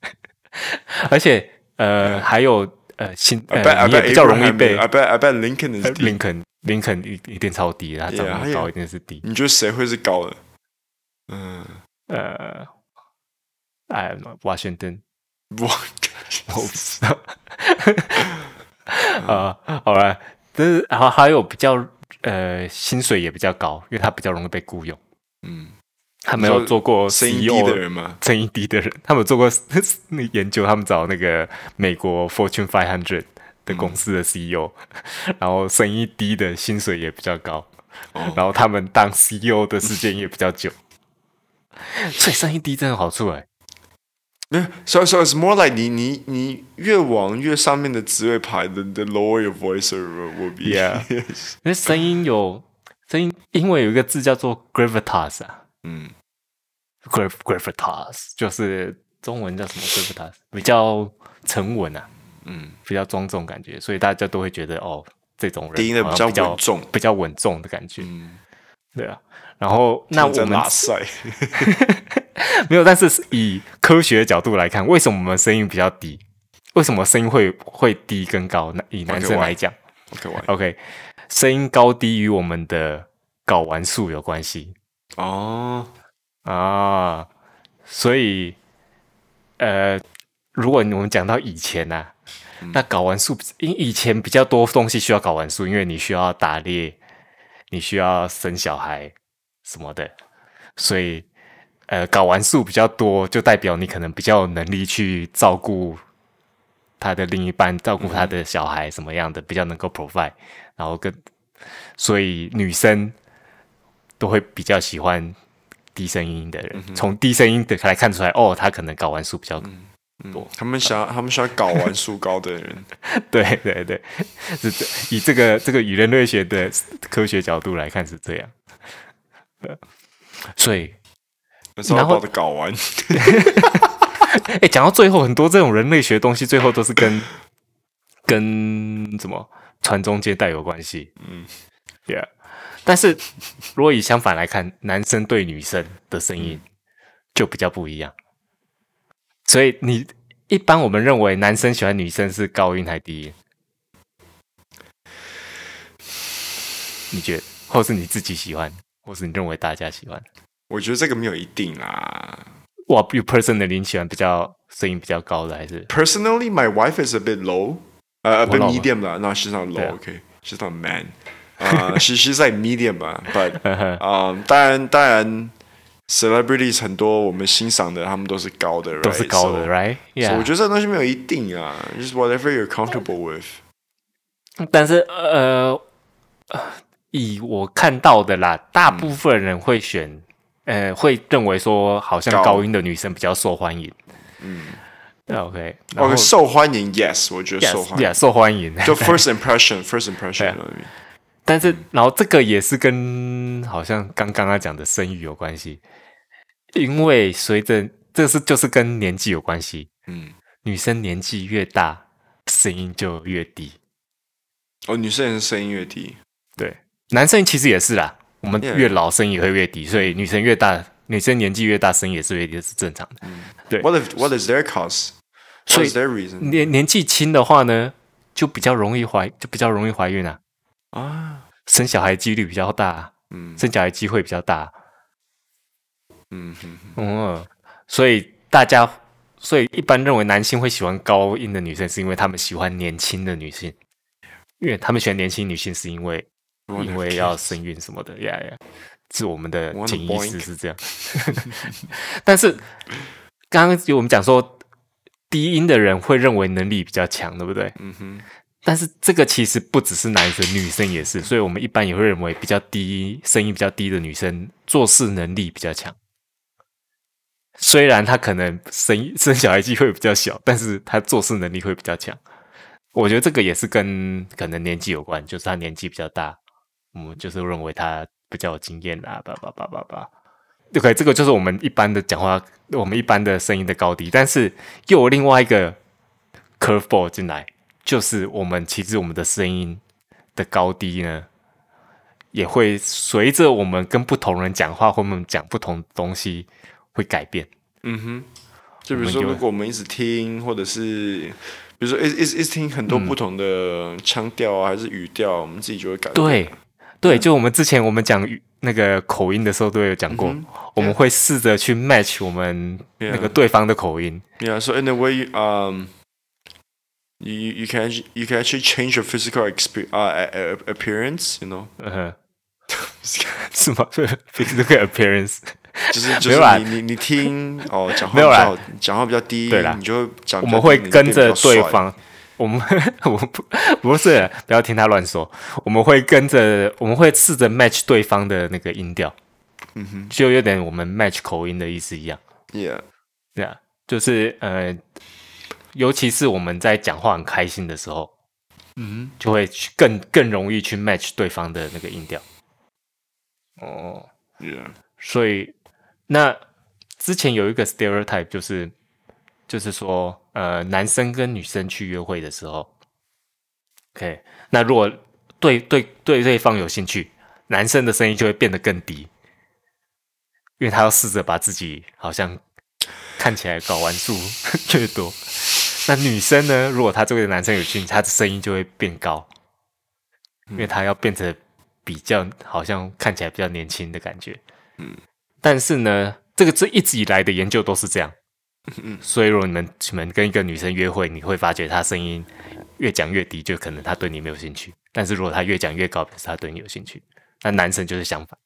*laughs* 而且呃，还有呃，新呃，你也比较容易被。I bet I bet Lincoln 是低 Lincoln。林肯一一定超低，他长那么高一定是低。你觉得谁会是高的？嗯呃，I don't know Washington，我我不知道。啊，*laughs* 好了，但是还还有比较呃薪水也比较高，因为他比较容易被雇佣。嗯，他没有做过 CEO 的人吗？声音低的人，他们有做过 *laughs* 那研究，他们找那个美国 Fortune Five Hundred。的公司的 CEO，然后生意低的薪水也比较高，*laughs* 然后他们当 CEO 的时间也比较久，*laughs* 所以生意低真的好处哎。没有，so so it's more like 你你你越往越上面的职位排的，the lower your voice will be。Yeah，*laughs* 因为声音有声音因为有一个字叫做 gravitas 啊，嗯，grav gravitas 就是中文叫什么？gravitas，比较沉稳啊，嗯，比较庄重感觉，所以大家都会觉得哦，这种人低音的比较稳重，比较稳重的感觉，嗯，对啊。然后那我们拉赛 *laughs* *laughs* 没有，但是以科学的角度来看，为什么我们声音比较低？为什么声音会会低跟高？以男生来讲，OK，声音高低与我们的睾丸素有关系。哦。啊，所以呃，如果我们讲到以前呢、啊，嗯、那睾丸素因以前比较多东西需要睾丸素，因为你需要打猎，你需要生小孩什么的，所以呃，睾丸素比较多，就代表你可能比较有能力去照顾。他的另一半照顾他的小孩什么样的、嗯、比较能够 provide，然后跟所以女生都会比较喜欢低声音的人，嗯、从低声音的来看出来，哦，他可能睾丸素比较多。嗯嗯、他们想，*laughs* 他们喜欢睾丸素高的人。对 *laughs* 对对，是 *laughs* 以这个这个与人类学的科学角度来看是这样。所以，然后的睾丸。*laughs* 哎，讲到最后，很多这种人类学的东西，最后都是跟 *laughs* 跟什么传宗接代有关系。嗯，Yeah。但是如果以相反来看，男生对女生的声音就比较不一样。所以你一般我们认为男生喜欢女生是高音还是低音？你觉得，或是你自己喜欢，或是你认为大家喜欢？我觉得这个没有一定啦。哇，you personally 喜欢比较声音比较高的还是？Personally, my wife is a bit low，呃、uh,，a bit medium 啦。No, she's not low. Okay, she's not man. 啊、uh,，she she's like medium 吧。But，啊，当然当然，celebrities 很多我们欣赏的，他们都是高的，都是高的，right？Yeah. 我觉得这个东西没有一定啊，just whatever you're comfortable with。但是呃，以我看到的啦，大部分人会选。嗯呃，会认为说好像高音的女生比较受欢迎。嗯，OK，OK，受欢迎，Yes，我觉得受欢迎，Yeah，，受欢迎。就 *laughs* first impression，first impression。但是，然后这个也是跟好像刚刚刚讲的生育有关系，因为随着这是就是跟年纪有关系。嗯，女生年纪越大，声音就越低。哦，女生也是声音越低。对，男生其实也是啦。我们越老声音也会越低，所以女生越大，女生年纪越大，声音也是越低，是正常的。嗯、对。What if, what is their cause? Is their reason? 年年纪轻的话呢，就比较容易怀，就比较容易怀孕啊。啊，生小孩几率比较大。嗯，生小孩机会比较大。嗯哼嗯，所以大家，所以一般认为男性会喜欢高音的女生，是因为他们喜欢年轻的女性，因为他们喜欢年轻女性，是因为。因为要生孕什么的，呀呀，是我们的潜意识是这样。*laughs* 但是刚刚有我们讲说，低音的人会认为能力比较强，对不对？嗯哼。但是这个其实不只是男生，女生也是。所以我们一般也会认为，比较低声音比较低的女生做事能力比较强。虽然她可能生生小孩机会比较小，但是她做事能力会比较强。我觉得这个也是跟可能年纪有关，就是她年纪比较大。我们就是认为他比较有经验啊，叭叭叭叭叭。OK，这个就是我们一般的讲话，我们一般的声音的高低。但是又有另外一个 curveball 进来，就是我们其实我们的声音的高低呢，也会随着我们跟不同人讲话，或我们讲不同东西会改变。嗯哼，就比如说，如果我们一直听，或者是比如说一一一直听很多不同的腔调啊，还是语调，我们自己就会改变。对。对，就我们之前我们讲那个口音的时候都有讲过，嗯、我们会试着去 match 我们那个对方的口音。Yeah, so in a way, um, you you can you can actually change your physical experience, uh, appearance, you know? 嗯哼，是吗？Physical appearance 就是就是你你你听哦，讲话比较讲话比较低，对啦，你就会讲，我们会跟着对方。我们 *laughs* 我们不不是不要听他乱说，我们会跟着我们会试着 match 对方的那个音调，嗯哼，就有点我们 match 口音的意思一样，Yeah，对啊，就是呃，尤其是我们在讲话很开心的时候，嗯哼，就会去更更容易去 match 对方的那个音调，哦，Yeah，所以那之前有一个 stereotype 就是就是说，呃，男生跟女生去约会的时候，OK，那如果对对对对方有兴趣，男生的声音就会变得更低，因为他要试着把自己好像看起来睾丸数 *laughs* 越多。那女生呢？如果她这个男生有兴趣，她的声音就会变高，因为她要变成比较好像看起来比较年轻的感觉。嗯，但是呢，这个这一直以来的研究都是这样。嗯，*laughs* 所以如果你们你们跟一个女生约会，你会发觉她声音越讲越低，就可能她对你没有兴趣；但是如果她越讲越高，表示她对你有兴趣。那男生就是相反。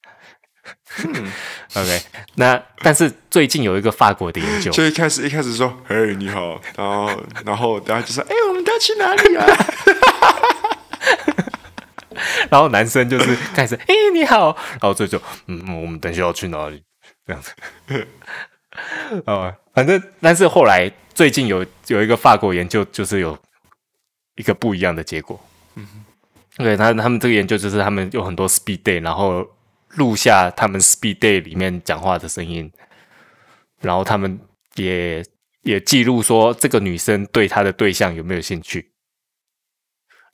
嗯，*laughs* OK，那但是最近有一个法国的研究，就一开始一开始说，嘿，你好，然后然后大家就说，哎，我们都要去哪里啊？*laughs* 然后男生就是开始，哎，你好，然后这就，嗯，我们等下要去哪里？这样子，*laughs* 哦，反正但是后来最近有有一个法国研究，就是有一个不一样的结果。嗯，对，他他们这个研究就是他们有很多 speed date，然后。录下他们 speed date 里面讲话的声音，然后他们也也记录说这个女生对她的对象有没有兴趣，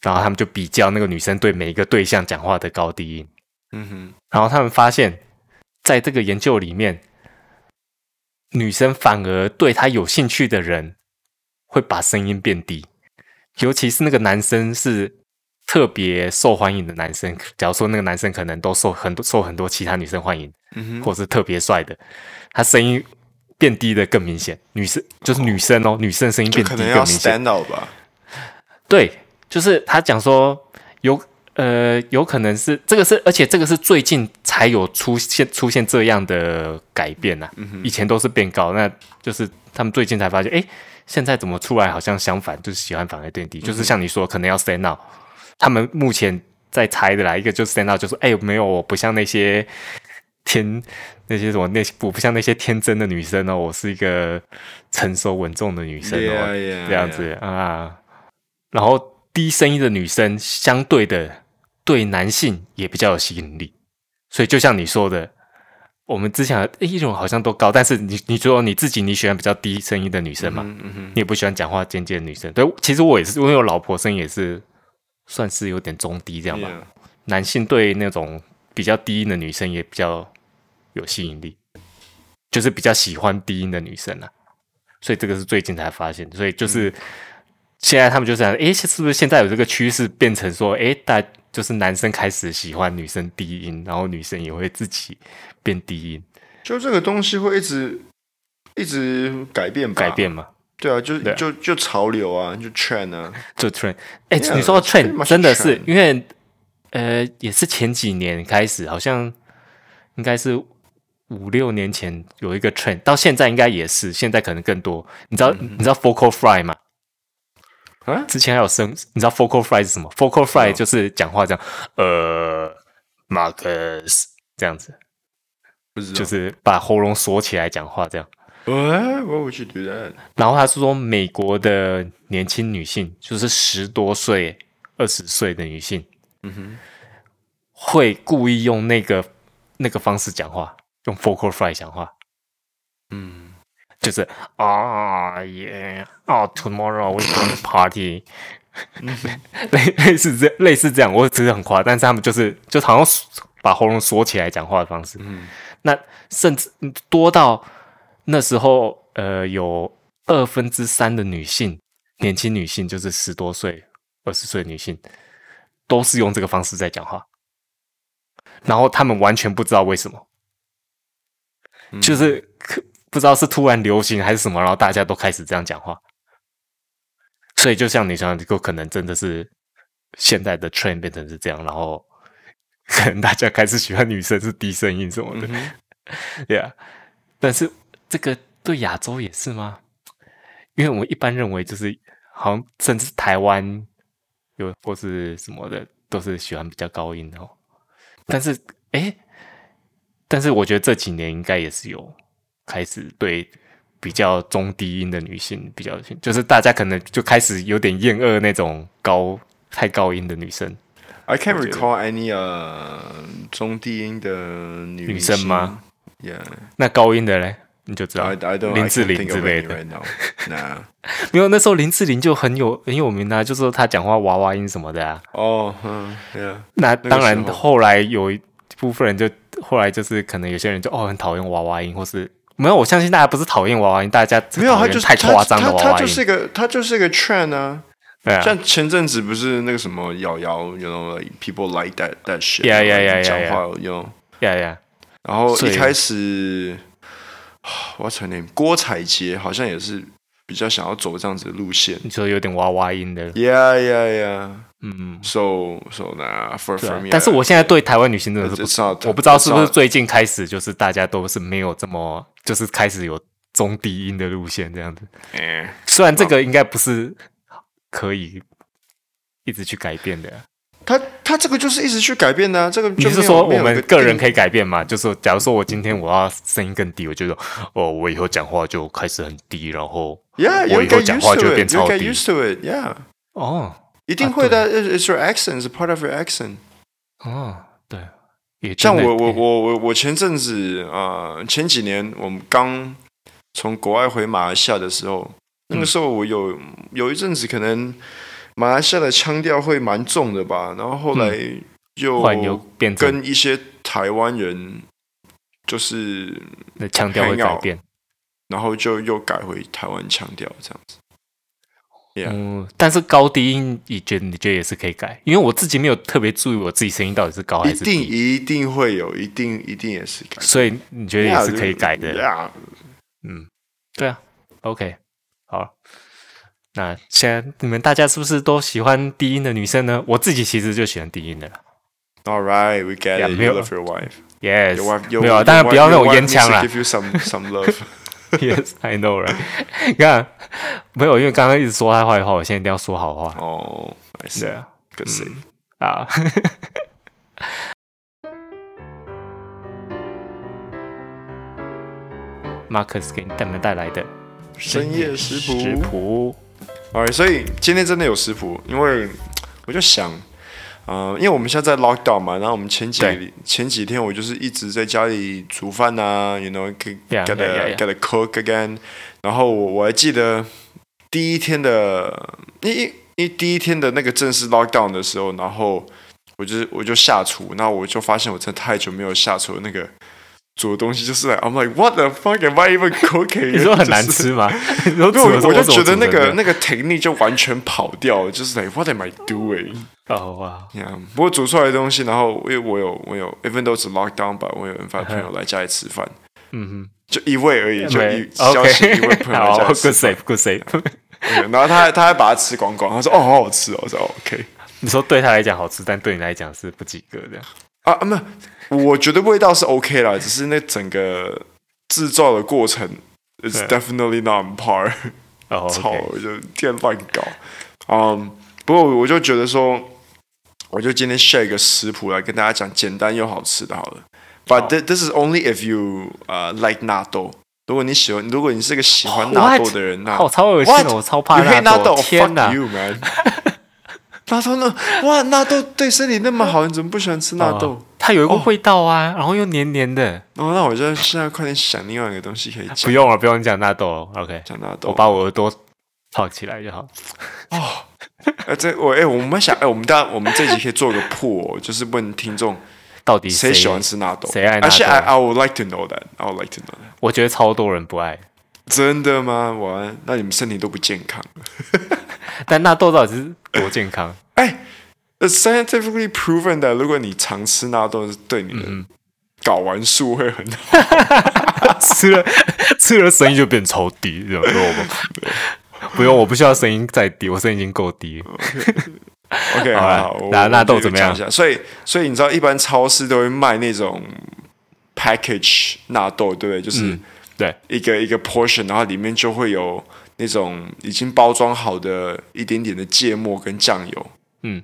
然后他们就比较那个女生对每一个对象讲话的高低音，嗯哼，然后他们发现，在这个研究里面，女生反而对他有兴趣的人会把声音变低，尤其是那个男生是。特别受欢迎的男生，假如说那个男生可能都受很多受很多其他女生欢迎，嗯哼，或是特别帅的，他声音变低的更明显。女生就是女生哦，女生声音变低更明显。吧？对，就是他讲说有呃有可能是这个是，而且这个是最近才有出现出现这样的改变呐、啊。嗯，以前都是变高，那就是他们最近才发现，哎，现在怎么出来好像相反，就是喜欢反而变低，嗯、就是像你说可能要 stand out。他们目前在猜的啦，一个就是 stand out，就说：“哎，没有，我不像那些天那些什么那些，我不像那些天真的女生哦，我是一个成熟稳重的女生哦，yeah, yeah, 这样子 yeah. 啊。然后低声音的女生，相对的对男性也比较有吸引力。所以就像你说的，我们之前一种好像都高，但是你你说你自己你喜欢比较低声音的女生嘛？嗯嗯，你也不喜欢讲话尖尖的女生。对，其实我也是，因为我老婆声音也是。算是有点中低这样吧。男性对那种比较低音的女生也比较有吸引力，就是比较喜欢低音的女生啊。所以这个是最近才发现，所以就是现在他们就想，诶，是不是现在有这个趋势变成说，诶，大就是男生开始喜欢女生低音，然后女生也会自己变低音，就这个东西会一直一直改变吧？改变嘛。对啊，就就就潮流啊，就 trend 啊，就 trend。哎、欸，你说的 trend 真的是因为呃，也是前几年开始，好像应该是五六年前有一个 trend，到现在应该也是，现在可能更多。你知道、嗯、你知道 vocal fry 吗？啊，之前还有声，你知道 focal fry 是什么？focal fry 就是讲话这样，呃，Marcus 这样子，不是，就是把喉咙锁起来讲话这样。What? What would you do that? 然后他是说，美国的年轻女性，就是十多岁、二十岁的女性，嗯哼，会故意用那个那个方式讲话，用 focal fry 讲话，嗯，就是啊耶啊，tomorrow we going party，*laughs* 类类似这类似这样，我只是很夸张，但是他们就是就好像把喉咙缩起来讲话的方式，嗯，那甚至多到。那时候，呃，有二分之三的女性，年轻女性，就是十多岁、二十岁的女性，都是用这个方式在讲话。然后他们完全不知道为什么，嗯、就是不知道是突然流行还是什么，然后大家都开始这样讲话。所以，就像你讲，有可能真的是现在的 trend 变成是这样，然后可能大家开始喜欢女生是低声音什么的，对啊、*laughs* 嗯。Yeah, 但是。这个对亚洲也是吗？因为我们一般认为就是好像甚至台湾有或是什么的都是喜欢比较高音的哦。但是哎，但是我觉得这几年应该也是有开始对比较中低音的女性比较，就是大家可能就开始有点厌恶那种高太高音的女生。I can't recall any 呃中低音的女女生吗？Yeah，那高音的嘞，你就知道林志玲之类的。那 *laughs* 没有，那时候林志玲就很有很有名啊，就是说她讲话娃娃音什么的啊。哦，嗯，Yeah。那当然，后来有一部分人就后来就是可能有些人就哦很讨厌娃娃音，或是没有，我相信大家不是讨厌娃娃音，大家没有，他就是太夸张的娃娃音，他就是一个他就是一个 trend 啊。像前阵子不是那个什么瑶瑶，you know，people like that that yeah 讲话用，yeah yeah，然后一开始，what's her name？郭采洁好像也是比较想要走这样子的路线，你说有点娃娃音的，yeah yeah yeah，嗯嗯，so so 那 for for me，但是我现在对台湾女性真的是不知道，我不知道是不是最近开始就是大家都是没有这么就是开始有中低音的路线这样子，嗯，虽然这个应该不是。可以一直去改变的，他他这个就是一直去改变的，这个你是说我们个人可以改变吗？就是假如说我今天我要声音更低，我觉得哦，我以后讲话就开始很低，然后，Yeah，我以后讲话就变超低，You get used to it，Yeah，哦，一定会的，It's your accent，It's part of your accent。哦，对，像我我我我我前阵子啊，前几年我们刚从国外回马来西亚的时候。那个时候我有有一阵子可能马来西亚的腔调会蛮重的吧，然后后来又跟一些台湾人就是那腔调会改变，然后就又改回台湾腔调这样子。嗯，但是高低音你觉得你觉得也是可以改？因为我自己没有特别注意我自己声音到底是高还是低，一定一定会有，一定一定也是改，所以你觉得也是可以改的。Yeah, 嗯，对啊，OK。好，那现在你们大家是不是都喜欢低音的女生呢？我自己其实就喜欢低音的。All right, we get it. You love your wife. Yes. 没有，当然不要那种烟枪啦。Give you some some love. *laughs* Yes, I know, right? *laughs* 你看，没有，因为刚刚一直说他坏话，我现在一定要说好话。哦，对啊，Good say 啊。*laughs* Marcus 给你们带来的。深夜食谱，食谱，Alright，所以今天真的有食谱，因为我就想，呃，因为我们现在在 lockdown 嘛，然后我们前几对前几天我就是一直在家里煮饭呐，you know，get get a get a cook again，然后我我还记得第一天的，一一第一天的那个正式 lockdown 的时候，然后我就我就下厨，然后我就发现我真的太久没有下厨那个。煮的东西就是，I'm like what the fuck? Am I even cooking？*laughs* 你说很难吃吗？因为我就觉得那个那个 technique 就完全跑掉了，就是 like what am I doing？哦哇，不过煮出来的东西，然后因为我有我有，even though it's lockdown，吧，我有人发朋友来家里吃饭，嗯哼，就一位而已，就一消息一位朋友来家里吃 good save good save，然后他他还把它吃光光，他说哦好好吃哦，我说 OK，你说对他来讲好吃，但对你来讲是不及格的啊，没有。我觉得味道是 OK 啦，只是那整个制造的过程，is definitely not on par。操，就天天乱搞。嗯，不过我就觉得说，我就今天 share 一个食谱来跟大家讲，简单又好吃的，好了。But this is only if you 呃 like 纳豆。如果你喜欢，如果你是个喜欢纳豆的人，那我超恶心的，我超怕纳豆。天哪！纳豆呢？*laughs* 哇，纳豆对身体那么好，你怎么不喜欢吃纳豆？它有一个味道啊，然后又黏黏的。哦，那我就现在快点想另外一个东西可以讲。不用了，不用讲纳豆。OK，讲纳豆，我把我耳朵套起来就好。哦，哎，这我哎，我们想哎，我们大家我们这集可以做个 poll，就是问听众到底谁喜欢吃纳豆，谁爱纳豆。而且 I I would like to know that. I would like to know that. 我觉得超多人不爱。真的吗？我那你们身体都不健康。但纳豆到底是多健康？哎。Scientifically proven that 如果你常吃纳豆，是对你的睾丸素会很好。*laughs* 吃了吃了声音就变超低，知道吗？不用，我不需要声音再低，我声音已经够低。OK，好，那纳豆怎么样？所以，所以你知道，一般超市都会卖那种 package 纳豆，对不对？就是对一个一个 portion，然后里面就会有那种已经包装好的一点点的芥末跟酱油。嗯。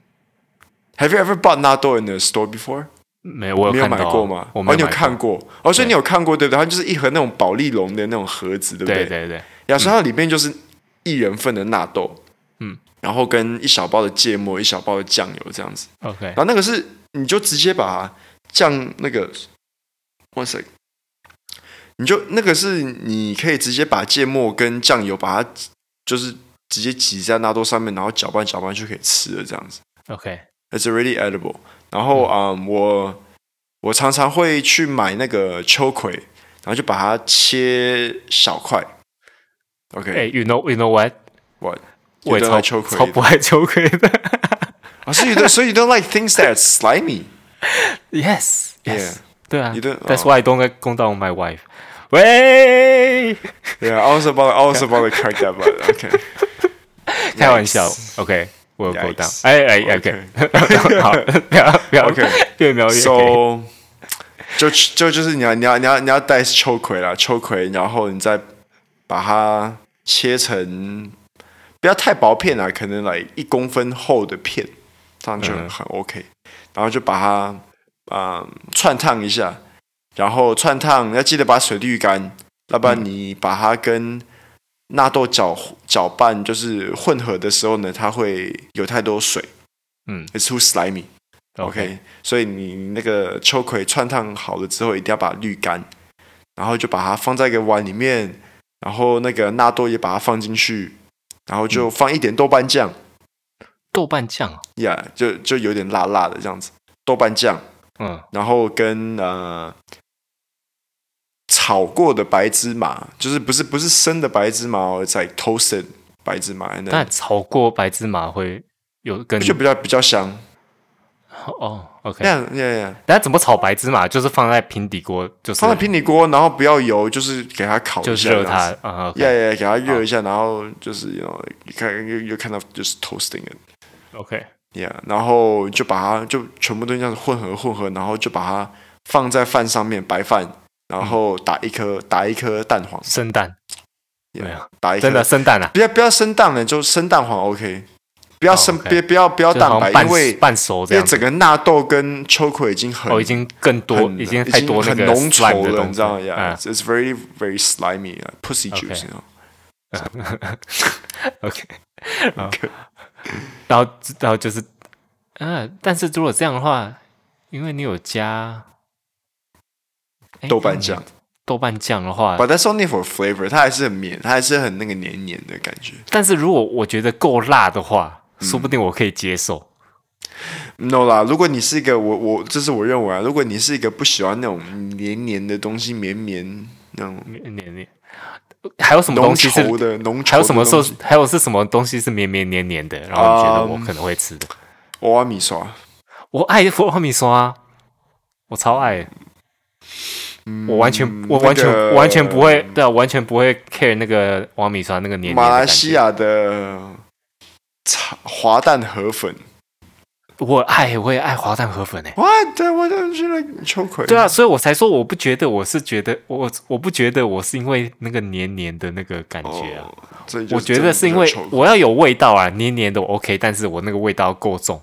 Have you ever bought 纳豆 in the store before？没有，我有没有买过吗？哦，你有看过？哦，所以你有看过对不对？它就是一盒那种保利龙的那种盒子，对不对？对对对。然后它里面就是一人份的纳豆，嗯，然后跟一小包的芥末，一小包的酱油这样子。OK，然后那个是你就直接把酱那个，one sec，你就那个是你可以直接把芥末跟酱油把它就是直接挤在纳豆上面，然后搅拌搅拌就可以吃了这样子。OK，it's already edible。然后啊、嗯嗯，我我常常会去买那个秋葵，然后就把它切小块。OK，you、hey, know you know what what？我超秋葵，超不爱秋葵的。啊，所以所以 you don't like things that slimy？Yes，yes，yeah. *laughs* 对啊。You don't, That's why I don't go down my wife。喂，Yeah，I was about I was about to crack that but OK。开玩笑，OK，我有勾当。哎哎，OK，好，不要不要，OK，越描越黑。就就就是你要你要你要你要带秋葵啦，秋葵，然后你再把它切成。不要太薄片啊，可能来一公分厚的片，这样就很 OK。嗯、然后就把它啊、呃、串烫一下，然后串烫要记得把水滤干，要不然你把它跟纳豆搅搅拌就是混合的时候呢，它会有太多水，嗯，It's too slimy。OK，所以你那个秋葵串烫好了之后，一定要把它滤干，然后就把它放在一个碗里面，然后那个纳豆也把它放进去。然后就放一点豆瓣酱，豆瓣酱呀，yeah, 就就有点辣辣的这样子，豆瓣酱，嗯，然后跟呃炒过的白芝麻，就是不是不是生的白芝麻哦，在 toasted 白芝麻，那炒过白芝麻会有跟就比较比较香。哦，OK，这样，这样，大家怎么炒白芝麻？就是放在平底锅，就是放在平底锅，然后不要油，就是给它烤一下，就是热它，啊，呀呀，给它热一下，然后就是有，你看，又又看到就是 toasting 然后就把它就全部都这样子混合混合，然后就把它放在饭上面，白饭，然后打一颗打一颗蛋黄，生蛋，有没有，打一颗真的生蛋啊，不要不要生蛋了，就生蛋黄 OK。不要生，别不要不要蛋白，因为半熟这样，因为整个纳豆跟秋葵已经很，哦，已经更多，已经太多那个浓稠了，你知道吗？Yeah，it's very very slimy, pussy juice, you know. *laughs* OK，*laughs* 然后然后就是，嗯，但是如果这样的话，因为你有加豆瓣酱，豆瓣酱的话，But that's only for flavor，它还是很绵，它还是很那个黏黏的感觉。但是如果我觉得够辣的话，说不定我可以接受。No 啦，如果你是一个我我这是我认为啊，如果你是一个不喜欢那种黏黏的东西，绵绵那种黏黏，还有什么东西是浓稠的浓稠？还有什么时候还有是什么东西是绵绵黏黏的？然后你觉得我可能会吃的？娃娃米刷，我爱娃娃米刷，我超爱。我完全我完全完全不会对啊，完全不会 care 那个娃娃米刷那个黏黏。马来西亚的。滑蛋河粉，我爱，我也爱滑蛋河粉诶。What？我就觉得秋葵。对啊，所以我才说我不觉得，我是觉得我我不觉得我是因为那个黏黏的那个感觉啊。我觉得是因为我要有味道啊，黏黏的我 OK，但是我那个味道够重，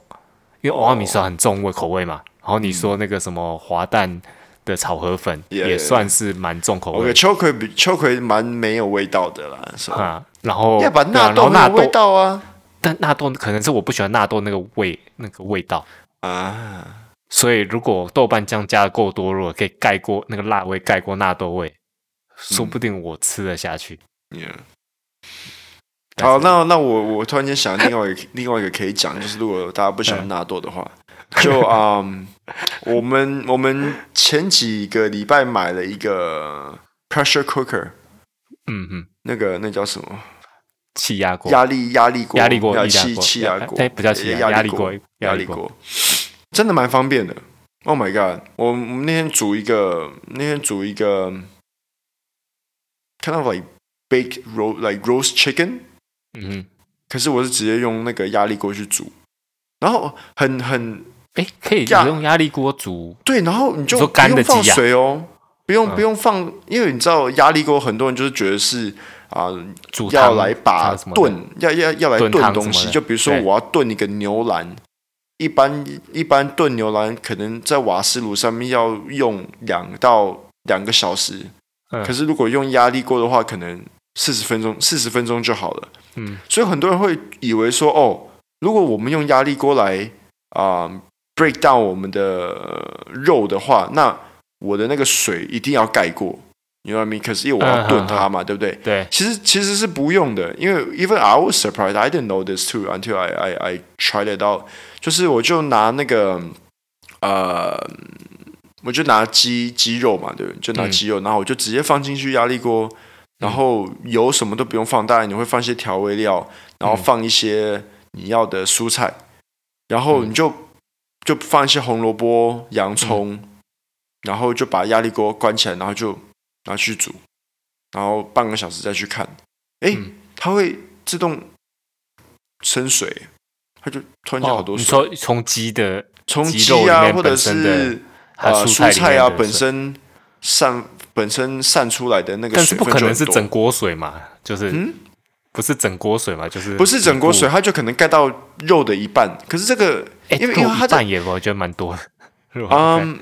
因为娃娃米说很重味口味嘛。然后你说那个什么滑蛋的炒河粉也算是蛮重口味。秋葵比秋葵蛮没有味道的啦，是吧？然后要把纳豆没有味道啊。但纳豆可能是我不喜欢纳豆那个味，那个味道。啊，所以如果豆瓣酱加的够多，如果可以盖过那个辣味，盖过纳豆味，嗯、说不定我吃得下去。Yeah. 好，那那我我突然间想另外一个另外一个可以讲，就是如果大家不喜欢纳豆的话，就啊，um, 我们我们前几个礼拜买了一个 pressure cooker，嗯嗯，那个那叫什么？气压锅，压力压力锅，压力锅，气气压锅，哎，不叫气压压力锅，压力锅，真的蛮方便的。Oh my god！我们那天煮一个，那天煮一个，kind of like baked roast like roast chicken。嗯哼，可是我是直接用那个压力锅去煮，然后很很，哎，可以用压力锅煮。对，然后你就不用放水哦，不用不用放，因为你知道压力锅很多人就是觉得是。啊，要来把炖，要要要来炖东西，就比如说我要炖一个牛腩，一般一般炖牛腩可能在瓦斯炉上面要用两到两个小时，可是如果用压力锅的话，可能四十分钟，四十分钟就好了。嗯，所以很多人会以为说，哦，如果我们用压力锅来啊、呃、break down 我们的肉的话，那我的那个水一定要盖过。You know what I mean？可是因为我要炖它嘛，嗯、对不对？对。其实其实是不用的，因为 even I was surprised. I didn't know this too until I I I tried it out。就是我就拿那个呃，我就拿鸡鸡肉嘛，对不对？就拿鸡肉，嗯、然后我就直接放进去压力锅，然后油什么都不用放，当然你会放一些调味料，然后放一些你要的蔬菜，然后你就就放一些红萝卜、洋葱，嗯、然后就把压力锅关起来，然后就。拿去煮，然后半个小时再去看，哎，嗯、它会自动生水，它就突然间好多水。哦、你说从鸡的从鸡啊，或者是啊蔬菜啊本身散本身散出来的那个水分，不可能是整锅水嘛？就是嗯，不是整锅水嘛？就是不是整锅水，它就可能盖到肉的一半。可是这个，因为因为它半也我觉得蛮多的。嗯，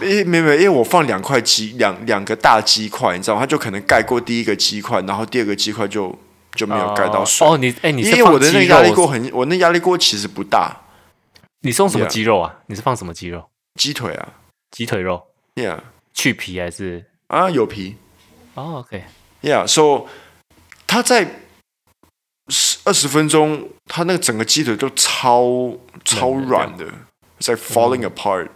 没没没，因为我放两块鸡，两两个大鸡块，你知道吗？它就可能盖过第一个鸡块，然后第二个鸡块就就没有盖到水。哦，你哎，你因为我的那个压力锅很，我那压力锅其实不大。你是用什么鸡肉啊？你是放什么鸡肉？鸡腿啊，鸡腿肉。Yeah，去皮还是啊？有皮。哦，OK。Yeah，so 它在十二十分钟，它那个整个鸡腿都超超软的，在 falling apart。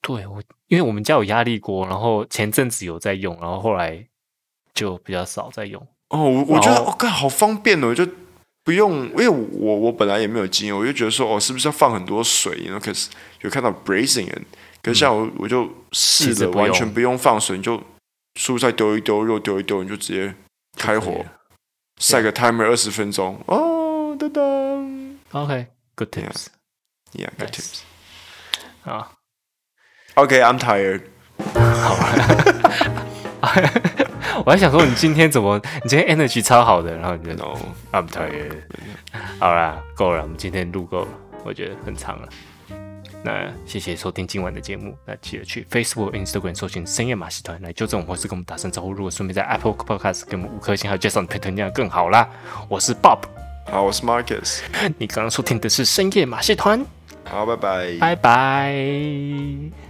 对我，因为我们家有压力锅，然后前阵子有在用，然后后来就比较少在用。哦，我我觉得哦，干好方便哦，就不用，因为我我本来也没有经验，我就觉得说哦，是不是要放很多水？然后可是有看到 braising，可是像我、嗯、我就试着完全不用放水，你就蔬菜丢一丢，肉丢一丢，你就直接开火，set 个 timer 二十分钟。哦，噔噔，OK，good tips，yeah，good tips，啊。OK，I'm tired。*laughs* 好我还想说，你今天怎么？你今天 energy 超好的，然后你就 No，I'm tired。好啦，够了，我们今天录够了，我觉得很长了。那谢谢收听今晚的节目。那记得去 Facebook、Instagram 搜寻深夜马戏团来纠正我，或是跟我们打声招呼。如果顺便在 Apple Podcast 给我们五颗星，还有介绍你配特，那样更好啦。我是 Bob，好，我是 Marcus。*laughs* 你刚刚收听的是深夜马戏团。好，拜拜，拜拜。